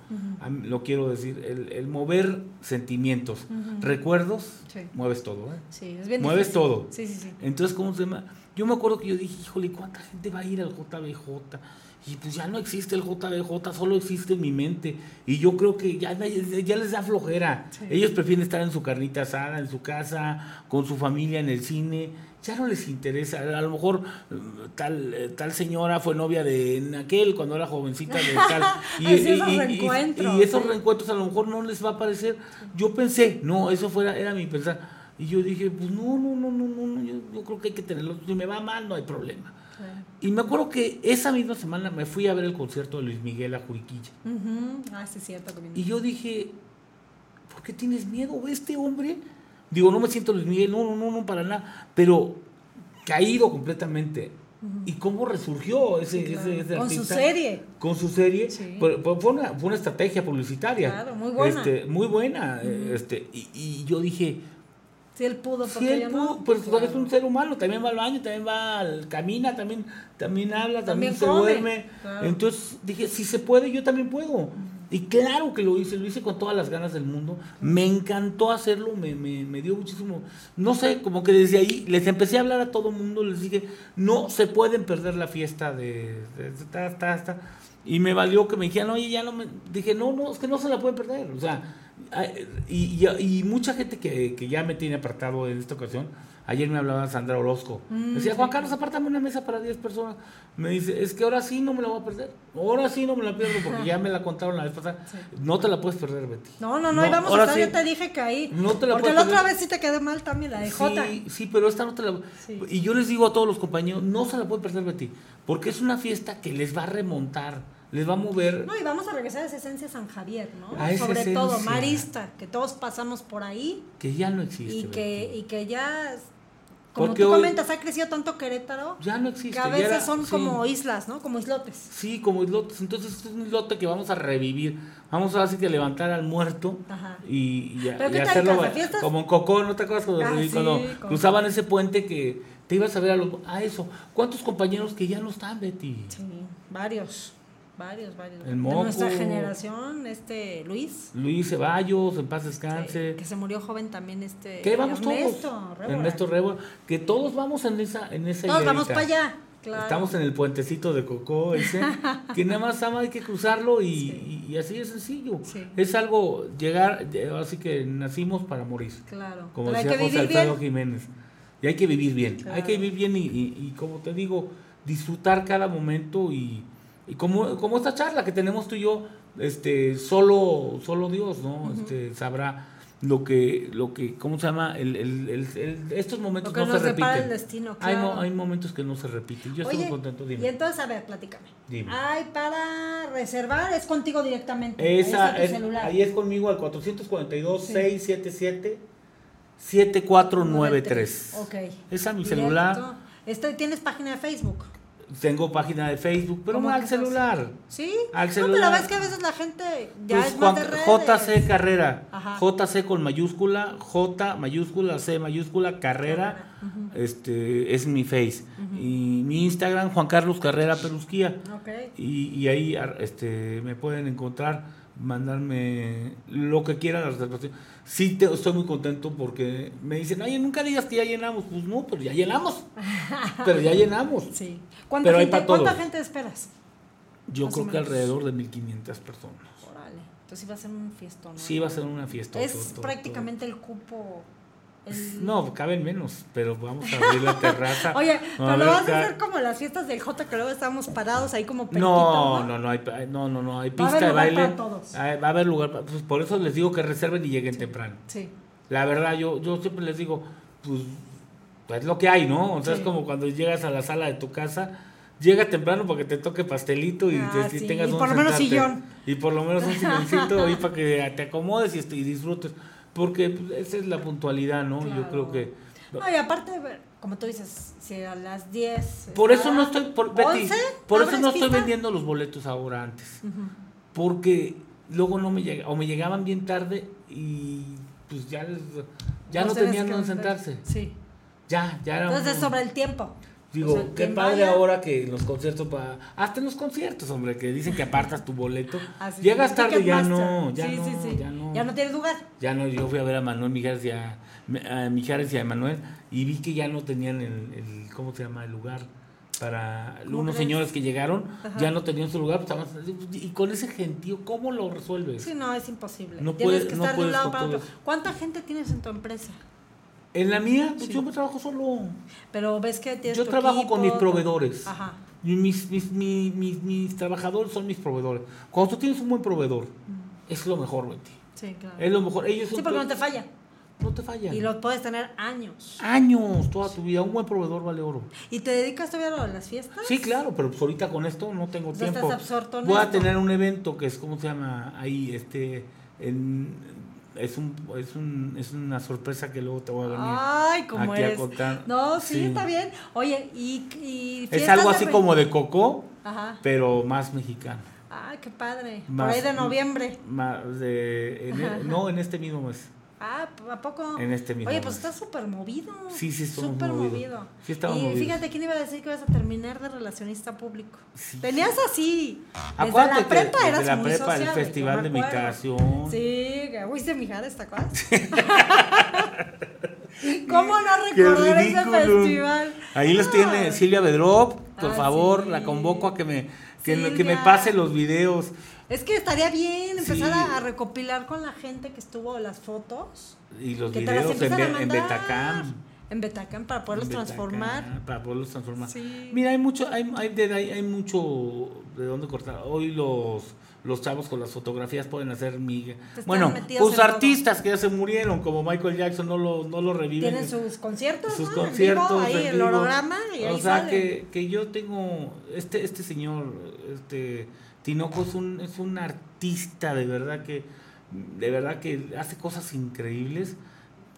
Lo quiero decir, el, el mover sentimientos, recuerdos, Sí. mueves todo. ¿eh? Sí, es bien Mueves difícil. todo. Sí, sí, sí. Entonces, ¿cómo se llama? Yo me acuerdo que yo dije, híjole, ¿cuánta gente va a ir al JBJ? Y pues ya no existe el JBJ, solo existe en mi mente. Y yo creo que ya, ya les da flojera. Sí. Ellos prefieren estar en su carnita asada, en su casa, con su familia, en el cine. Ya no les interesa. A lo mejor eh, tal, eh, tal señora fue novia de aquel cuando era jovencita de tal. Esos reencuentros, y esos reencuentros a lo mejor no les va a parecer. Yo pensé, no, eso fuera, era mi pensar. Y yo dije, pues no, no, no, no, no, no, yo, yo creo que hay que tenerlo. Si me va mal, no hay problema. Y me acuerdo que esa misma semana me fui a ver el concierto de Luis Miguel a Juriquilla. Ujú. Ah, sí, cierto. Y yo dije, ¿por qué tienes miedo? Este hombre, digo, no me siento Luis Miguel, no, no, no, no, para nada, pero caído completamente. ¿Y cómo resurgió ese, Sí, claro. ese, ese Con su serie. Con su serie. Sí. Pero- pero fue, una, fue una estrategia publicitaria. Claro, muy buena. Este, muy buena. eh, este, y, y yo dije, Si él pudo, porque él pudo, no. pues Claro. es un ser humano, también va al baño, también va al, camina, también, también habla, también, También se come, duerme. claro. Entonces dije, si se puede, yo también puedo. Y claro que lo hice, lo hice con todas las ganas del mundo. Me encantó hacerlo, me, me, me dio muchísimo. No sé, como que desde ahí les empecé a hablar a todo mundo, les dije, no se pueden perder la fiesta de. de- de- ta, ta, ta". Y me valió que me dijeran, oye, ya no me. Dije, no, no, es que no se la pueden perder. O sea, y, y, y mucha gente que, que ya me tiene apartado en esta ocasión. Ayer me hablaba Sandra Orozco. Mm, Decía. Juan Carlos, apártame una mesa para 10 personas. Me dice, es que ahora sí no me la voy a perder. Ahora sí no me la pierdo porque ya me la contaron la vez pasada. Sí. No te la puedes perder, Betty. No, no, no, ahí vamos a estar, sí. ya te dije que ahí. No te la porque la otra perder. vez sí te quedé mal también, la de Jota. Sí, sí, pero esta no te la... Y yo les digo a todos los compañeros, no se la pueden perder, Betty. Porque es una fiesta que les va a remontar, les va a mover. No, y vamos a regresar a esa esencia San Javier, ¿no? A esa Sobre todo. Marista, que todos pasamos por ahí Que ya no existe. y que, y que ya, como Porque tú hoy- comentas, ha crecido tanto Querétaro Ya no existe. que a veces era- son sí. como islas, ¿no? Como islotes. Sí, como islotes. Entonces este es un islote que vamos a revivir. Vamos ahora sí que levantar al muerto Ajá. y, y, a- ¿Pero y qué tal, hacerlo como en Cocó, ¿no te acuerdas cuando, Ah, sí, cuando cruzaban ese puente que te ibas a ver a, los, a eso? ¿Cuántos compañeros que ya no están, Betty? Sí, varios, varios, varios. El de nuestra generación, este Luis, Luis Ceballos, en paz descanse. que, que se murió joven también, este que vamos Ernesto todos. Ernesto Révora. Que todos vamos en esa, en esa Todos vamos para allá, claro. Estamos en el puentecito de Cocó, ese, que nada más ama, hay que cruzarlo y, así de sencillo. Sí. Es algo, llegar, así que nacimos para morir, Claro, como pero decía José Alfredo bien. Jiménez. Y hay que vivir bien, Claro. hay que vivir bien y, y- y como te digo, disfrutar cada momento y, y como, como esta charla que tenemos tú y yo, este, solo, solo Dios, ¿no? Este, sabrá lo que, lo que, ¿cómo se llama? El, el- el- el- estos momentos Lo que no nos se repiten. el destino, claro. hay momentos que no se repiten. Yo estoy muy contento, dime. y entonces, a ver, platícame. Dime. Ay, para reservar es contigo directamente. Ahí Esa, tu es- celular. ahí es conmigo al 442-677-7493. 7493. Ok. Esa es mi Directo. celular. Este, ¿Tienes página de Facebook? Tengo página de Facebook, pero ¿Cómo no al celular. ¿Sí? Al No, celular. pero ves que a veces la gente ya Pues es más Juan- de redes. JC Carrera. Ajá. JC con mayúscula, J mayúscula, C mayúscula, Carrera. Este es mi face. Y mi Instagram, Juan Carlos Carrera Perusquía. Ok. Y, y ahí este, me pueden encontrar, mandarme lo que quieran la reservación. Sí, te, estoy muy contento porque me dicen, oye, nunca digas que ya llenamos. Pues no, pero ya llenamos. pero ya llenamos. Sí. ¿Cuánta, Pero gente. ¿Cuánta gente esperas? Yo Más creo que alrededor de 1500 personas. Órale. Entonces sí va a ser un fiestón. ¿no? Sí, va a ser una fiesta. Es todo, todo, prácticamente el cupo. el- No, caben menos, pero vamos a abrir la terraza. Oye, pero lo vas a hacer como las fiestas del J, que luego estábamos parados ahí como No, periquitos, no, no, hay, no, no, no, hay Va a pista haber de lugar baile. para todos. Hay- va a haber lugar, para- pues por eso les digo que reserven y lleguen temprano. Sí. La verdad, yo, yo siempre les digo, pues, pues es lo que hay, ¿no? O sea, Sí. es como cuando llegas a la sala de tu casa, llega temprano para que te toque pastelito y, Ah, te- y sí, tengas y un por lo menos sillón. Y por lo menos un silloncito ahí para que te acomodes y, este, y disfrutes. Porque pues, esa es la puntualidad, ¿no? Yo creo que... No, y aparte, como tú dices, si a las 10. Por eso no estoy, por, Betty, 11, por eso ¿abres no estoy vendiendo los boletos ahora antes. Porque luego no me llega, o me llegaban bien tarde y pues ya les- ya no tienes tenían donde sentarse. Sí. Ya, ya era Entonces, un- sobre el tiempo. Digo, O sea, qué padre vaya- ahora que los conciertos para hasta en los conciertos, hombre, que dicen que apartas tu boleto. Ah, sí, Llegas sí, tarde ya no, ya Sí, no, sí, ya no. Ya no tienes lugar. Ya no, yo fui a ver a Manuel Mijares y a, a Mijares y a Manuel y vi que ya no tenían el, el ¿cómo se llama? el lugar para ¿Cómo unos crees? señores que llegaron, Ajá. ya no tenían su lugar, pues, estaban- y con ese gentío, ¿cómo lo resuelves? Sí, no, es imposible. No tienes puedes- que no estar de un lado para otro. ¿Cuánta gente tienes en tu empresa? En la mía, pues Sí. yo me trabajo solo. Pero ves que tienes Yo tu trabajo equipo, con mis proveedores. Ajá. Mis, mis, mi- mis, mis trabajadores son mis proveedores. Cuando tú tienes un buen proveedor, es lo mejor, Betty. Sí, claro. Es lo mejor. Ellos Sí, porque no te falla. no te fallan. Y lo puedes tener años. Años, toda tu vida. Un buen proveedor vale oro. ¿Y te dedicas todavía a las fiestas? Sí, claro, pero pues ahorita con esto no tengo tiempo. estás absorto en Voy a tener un evento que es, ¿cómo se llama? Ahí, este, en- es, un, es, un, es una sorpresa que luego te voy a venir. Ay, como aquí a eres. contar. No, sí, Sí. está bien. Oye, y, y es algo así como de Coco, Ajá. pero más mexicano. Ay, qué padre. Más- Por ahí de noviembre. Más de, en- no, en este mismo mes. Ah, ¿a poco? En este mismo Oye, pues mes. estás súper movido. Sí, sí, estamos Súper movidos. movido. Sí, y movidos. fíjate, ¿quién iba a decir que ibas a terminar de relacionista público? Sí. Tenías así. Desde la que prepa desde eras la muy prepa, el sociable, yo festival de acuerdo. migración. Sí, que fuiste Mijares, ¿te acuerdas? ¿Cómo no recordar ese festival? Ahí los tiene. Silvia Bedrop, por Ah, favor, sí. la convoco a que me, que, que me pase los videos. Es que estaría bien empezar Sí. a, a recopilar con la gente que estuvo las fotos. Y los que te las videos en, a. Betacam. En Betacam para poderlos transformar. Para poderlos transformar. Sí. Mira, hay mucho, hay, hay, de- hay, hay mucho de dónde cortar. Hoy los, los chavos con las fotografías pueden hacer miga. Bueno, metidos pues todo. artistas que ya se murieron, como Michael Jackson, no lo, no lo reviven. Tienen sus conciertos, sus ¿no? En conciertos vivo, ahí en el holograma y ahí o sea que, que yo tengo este este señor este Tinoco es un es un artista de verdad que de verdad que hace cosas increíbles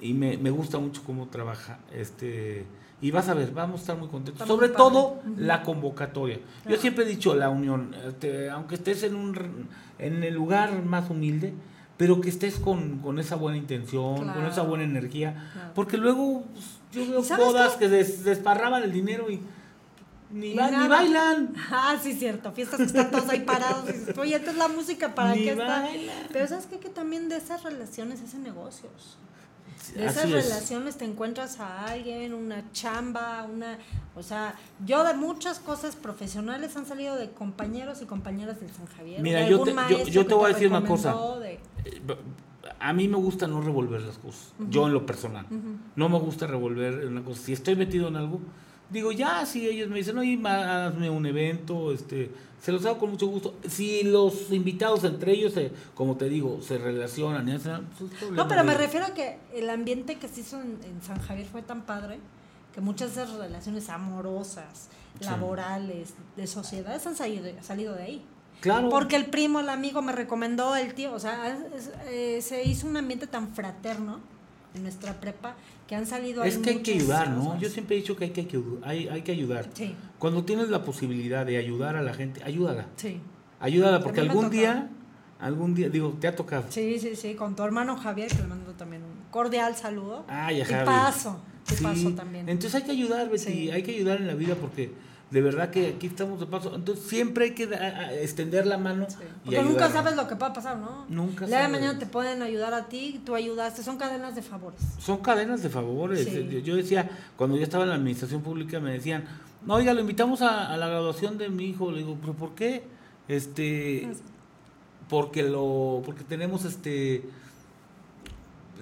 y me, me gusta mucho cómo trabaja este y vas a ver vamos a estar muy contentos. Sobre todo la convocatoria. Yo siempre he dicho la unión este, aunque estés en un en el lugar más humilde pero que estés con, con esa buena intención, con esa buena energía, Claro. porque luego pues, yo veo ¿Y sabes bodas qué? que des- desparraman el dinero y ni, ba- bailan. Ah, sí, cierto. Fiestas que están todos ahí parados. Y Oye, esta es la música, ¿para Ni qué está? Pero ¿sabes qué? Que también de esas relaciones hacen negocios. De esas Así es. relaciones te encuentras a alguien, una chamba, una... O sea, yo de muchas cosas profesionales han salido de compañeros y compañeras del San Javier. Mira, de yo algún te- yo- te voy a decir una cosa. de- A mí me gusta no revolver las cosas, yo en lo personal. No me gusta revolver una cosa. Si estoy metido en algo, digo, ya, si ellos me dicen, oye, hazme un evento, este, se los hago con mucho gusto. Si los invitados entre ellos, se- como te digo, se relacionan y hacen, pues, No, pero me ellos. refiero a que el ambiente que se hizo en, en San Javier fue tan padre que muchas de esas relaciones amorosas, Sí. laborales, de sociedades han salido, salido de ahí. Claro. Porque el primo, el amigo me recomendó, el tío, o sea, es- eh, se hizo un ambiente tan fraterno en nuestra prepa que han salido Es que hay que ayudar, ¿no? cosas. Yo siempre he dicho que hay que, hay, hay que ayudar. Sí, Cuando tienes la posibilidad de ayudar a la gente, ayúdala. sí. Ayúdala porque algún día, algún día, digo, te ha tocado. Sí, sí, sí, con tu hermano Javier, que le mando también un cordial saludo. Ay, a y Javi. paso, Sí, paso también. Entonces hay que ayudar, Betty, Sí. hay que ayudar en la vida porque de verdad que aquí estamos de paso. Entonces siempre hay que a- extender la mano Sí. y Porque nunca sabes lo que puede pasar, ¿no? Nunca día de mañana te pueden ayudar a ti, tú ayudaste, son cadenas de favores. Son cadenas de favores. Sí. Yo decía, cuando yo estaba en la administración pública, me decían, no, oiga, lo invitamos a, a la graduación de mi hijo. Le digo, ¿pero por qué? Este, porque lo, porque tenemos este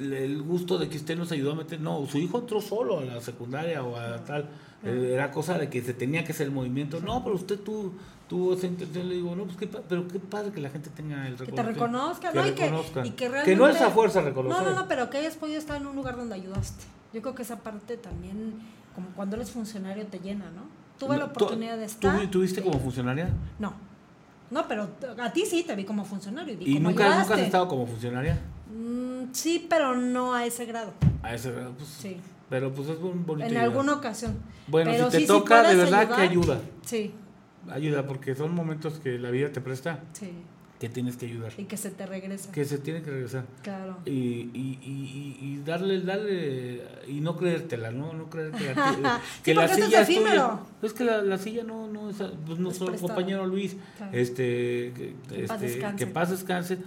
el gusto de que usted nos ayudó a meter. No, su hijo entró solo a la secundaria o a tal. Eh, Era cosa de que se tenía que hacer el movimiento. No, pero usted tú tuvo esa intención. Le digo, no, pues qué, pero qué padre que la gente tenga el Que te reconocimiento. reconozcan, que ¿no? Y que, y que Que realmente... no es a fuerza reconocer. No, no, no, pero que hayas podido estar en un lugar donde ayudaste. Yo creo que esa parte también, como cuando eres funcionario, te llena, ¿no? Tuve la No, tú- oportunidad de ¿tú- estar. ¿Tuviste sí. como funcionaria? No. No, pero a ti sí te vi como funcionario y vi ¿Y cómo nunca, nunca has estado como funcionaria? Mm, sí, pero no a ese grado. A ese grado, pues. Sí. Pero pues es un bonito. En ayudar. alguna ocasión. Bueno, Pero si te toca, de verdad que ayuda. Sí, Ayuda, porque son momentos que la vida te presta sí. que tienes que ayudar. Y que se te regresa. Que se tiene que regresar. Claro. Y, y, y, y- darle, darle, y no creértela, ¿no? No creer que, Sí, la silla es tuya. Es que la, la silla no, no es, pues nuestro prestada. compañero Luis, Claro. este, que, paz este, descanse. que paz descanse,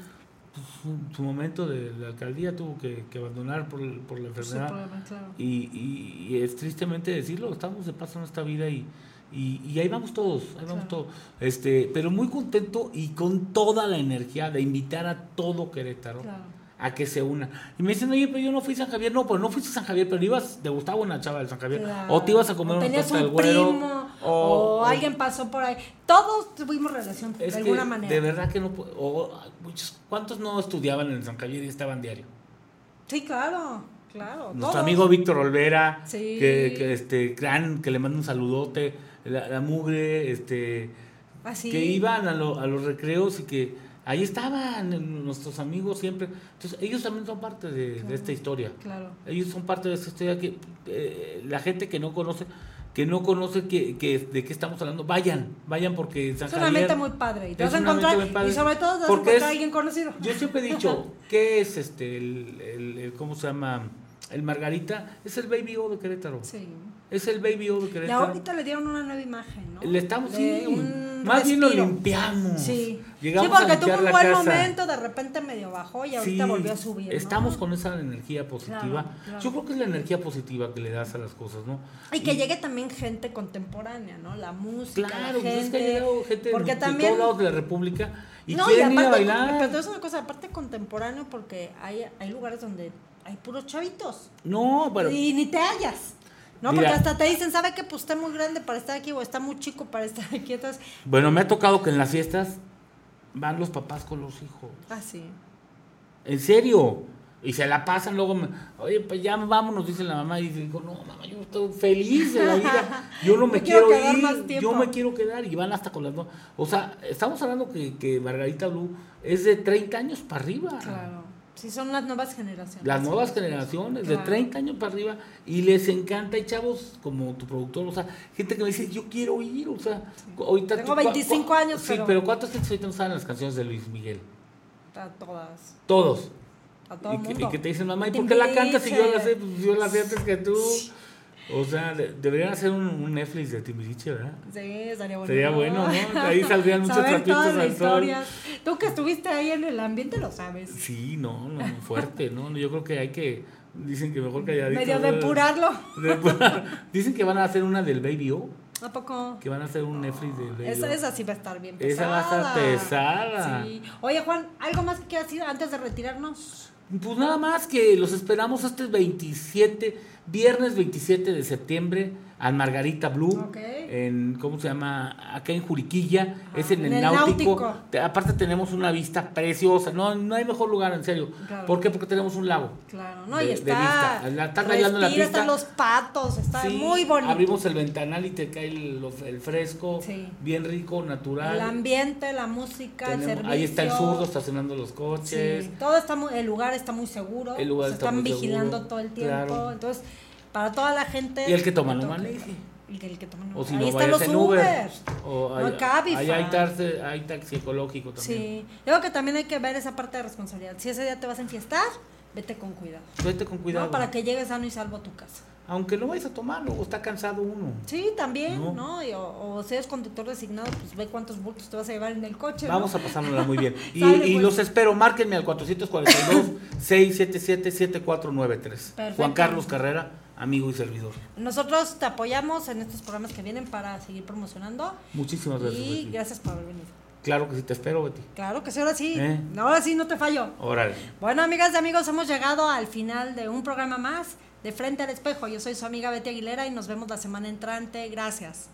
su, su momento de la alcaldía tuvo que, que abandonar por, por la enfermedad. problema, claro. Y, y- y es tristemente decirlo, estamos de paso en esta vida y, y, y ahí vamos todos, ahí vamos todos. Este, pero muy contento y con toda la energía de invitar a todo Querétaro Claro. A que se una. Y me dicen, oye, pero yo no fui a San Javier. No, pero no fuiste a San Javier, pero ibas, te gustaba una chava del San Javier. Claro. O te ibas a comer una torta un del güero. primo, o, alguien pasó por ahí. Todos tuvimos relación de alguna manera. De verdad que no o muchos, ¿Cuántos no estudiaban en San Javier y estaban diario? Sí, claro, claro. Nuestro todos. amigo Víctor Olvera, Sí. que, que este gran, que le mando un saludote, la, la mugre, este, Así. que iban a, lo- a los recreos y que ahí estaban nuestros amigos siempre. Entonces ellos también son parte de, de esta historia. Claro. Ellos son parte de esta historia que eh, la gente que no conoce, que no conoce que, que de qué estamos hablando, vayan, vayan porque San Es muy padre. Y te vas a encontrar, padre. y sobre todo te vas a encontrar a alguien conocido. Yo siempre he dicho, ¿qué es este, el, el- el- cómo se llama? El Margarita, es el Baby O de Querétaro. Sí. Es el Baby O de Y Querétaro. ahorita le dieron una nueva imagen, ¿no? Le estamos, De sí, un más bien lo respiro. limpiamos. Sí. Llegamos sí, porque a tuvo un buen casa. momento, de repente medio bajó y ahorita Sí, volvió a subir. ¿no? Estamos con esa energía positiva. Claro, claro. Yo creo que es la energía positiva que le das a las cosas, ¿no? Y que llegue también gente contemporánea, ¿no? La música, Claro, la pues gente. es que ha llegado gente porque de también, todos lados de la República y no, quieren ir a aparte, bailar. Pero decir una cosa, aparte contemporáneo, porque hay, hay lugares donde hay puros chavitos. No, pero y ni te hallas. No, Mira. porque hasta te dicen, ¿sabe qué? Pues está muy grande para estar aquí o está muy chico para estar aquí. Entonces, bueno, me ha tocado que en las fiestas van los papás con los hijos. así. En serio. Y se la pasan luego, me- oye, pues ya vámonos, dice la mamá. Y digo, no, mamá, yo estoy feliz de la vida. Yo no me Me quiero quiero, ir, más yo me quiero quedar. Y van hasta con las dos. O sea, estamos hablando que, que Margarita Blue es de 30 años para arriba. Claro. Sí, son las nuevas generaciones. Las nuevas generaciones, de Claro. 30 años para arriba, y les encanta, y chavos como tu productor, o sea, gente que me dice, yo quiero ir, o sea, ahorita... Tengo tú- cua- 25 cua- años, Sí, pero- pero, ¿cuántos gente ahorita no saben las canciones de Luis Miguel? A todas. Todos. A todo Y que, mundo. y que te dicen, mamá, ¿y por qué la cantas si yo la sé? Pues yo la sé antes que tú. O sea, de- deberían hacer un, un Netflix de Timbiriche, ¿verdad? Sí, estaría bueno. Sería bueno, ¿no? Ahí saldrían muchos trapitos al sol. Tú que estuviste ahí en el ambiente lo sabes. Sí, no, no, fuerte, ¿no? Yo creo que hay que, dicen que mejor calladito. Medio depurarlo. Depurar. Dicen que van a hacer una del Baby O, ¿A poco? que van a hacer un Netflix del Baby Esa, O. esa sí va a estar bien pesada. Esa va a estar pesada. Sí. Oye, Juan, ¿algo más que quieras decir antes de retirarnos? Pues nada más que los esperamos este 27, viernes 27 de septiembre, al Margarita Blue, Ok. en, ¿cómo se llama? Acá en Juriquilla, es en, en el, el náutico. Náutico. Te- aparte tenemos una vista preciosa, no, no hay mejor lugar, en serio. Claro. ¿Por qué? Porque tenemos un lago. Claro, ¿no? De- y de está. vista. La- pista. están los patos, está Sí, muy bonito. Abrimos el ventanal y te cae el, el fresco, Sí. bien rico, natural. El ambiente, la música, el Tenemos- servicio. ahí está el zurdo estacionando los coches. Sí, todo está muy, el lugar está muy seguro. El lugar se está están muy vigilando seguro, todo el tiempo. claro. Entonces, para toda la gente. Y el que toma no maneje. El que, el que toma no O si Ahí no están los en Uber. Uber. O No, hay, Cabify. ahí hay, taxi, hay taxi ecológico también. Sí. Yo creo que también hay que ver esa parte de responsabilidad. Si ese día te vas a enfiestar, vete con cuidado. Vete con cuidado. ¿no? Para que llegues sano y salvo a tu casa. Aunque no vayas a tomar, luego está cansado uno. Sí, también, No. ¿no? Y o, o si eres conductor designado, pues ve cuántos bultos te vas a llevar en el coche. ¿no? Vamos a pasárnosla muy bien. Y, Sale, y pues. los espero, márquenme al 442-677-7493. Juan. Carlos Carrera, amigo y servidor. Nosotros te apoyamos en estos programas que vienen para seguir promocionando. Muchísimas gracias. Y Betty. gracias por haber venido. Claro que sí, te espero, Betty. Claro que sí, ahora sí. ¿Eh? Ahora sí, no te fallo. Órale. Bueno, amigas y amigos, hemos llegado al final de un programa más de Frente al Espejo. Yo soy su amiga Betty Aguilera y nos vemos la semana entrante. Gracias.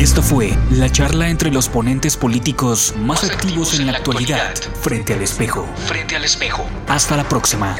Esto fue la charla entre los ponentes políticos más activos en la actualidad, frente al espejo. Frente al espejo. Hasta la próxima.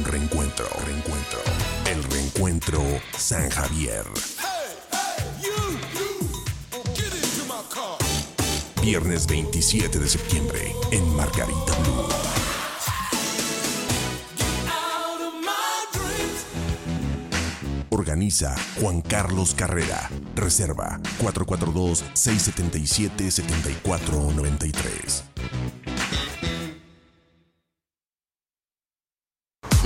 Un reencuentro, reencuentro. El reencuentro San Javier. Viernes 27 de septiembre en Margarita Blue. Organiza Juan Carlos Carrera. Reserva 442-677-7493.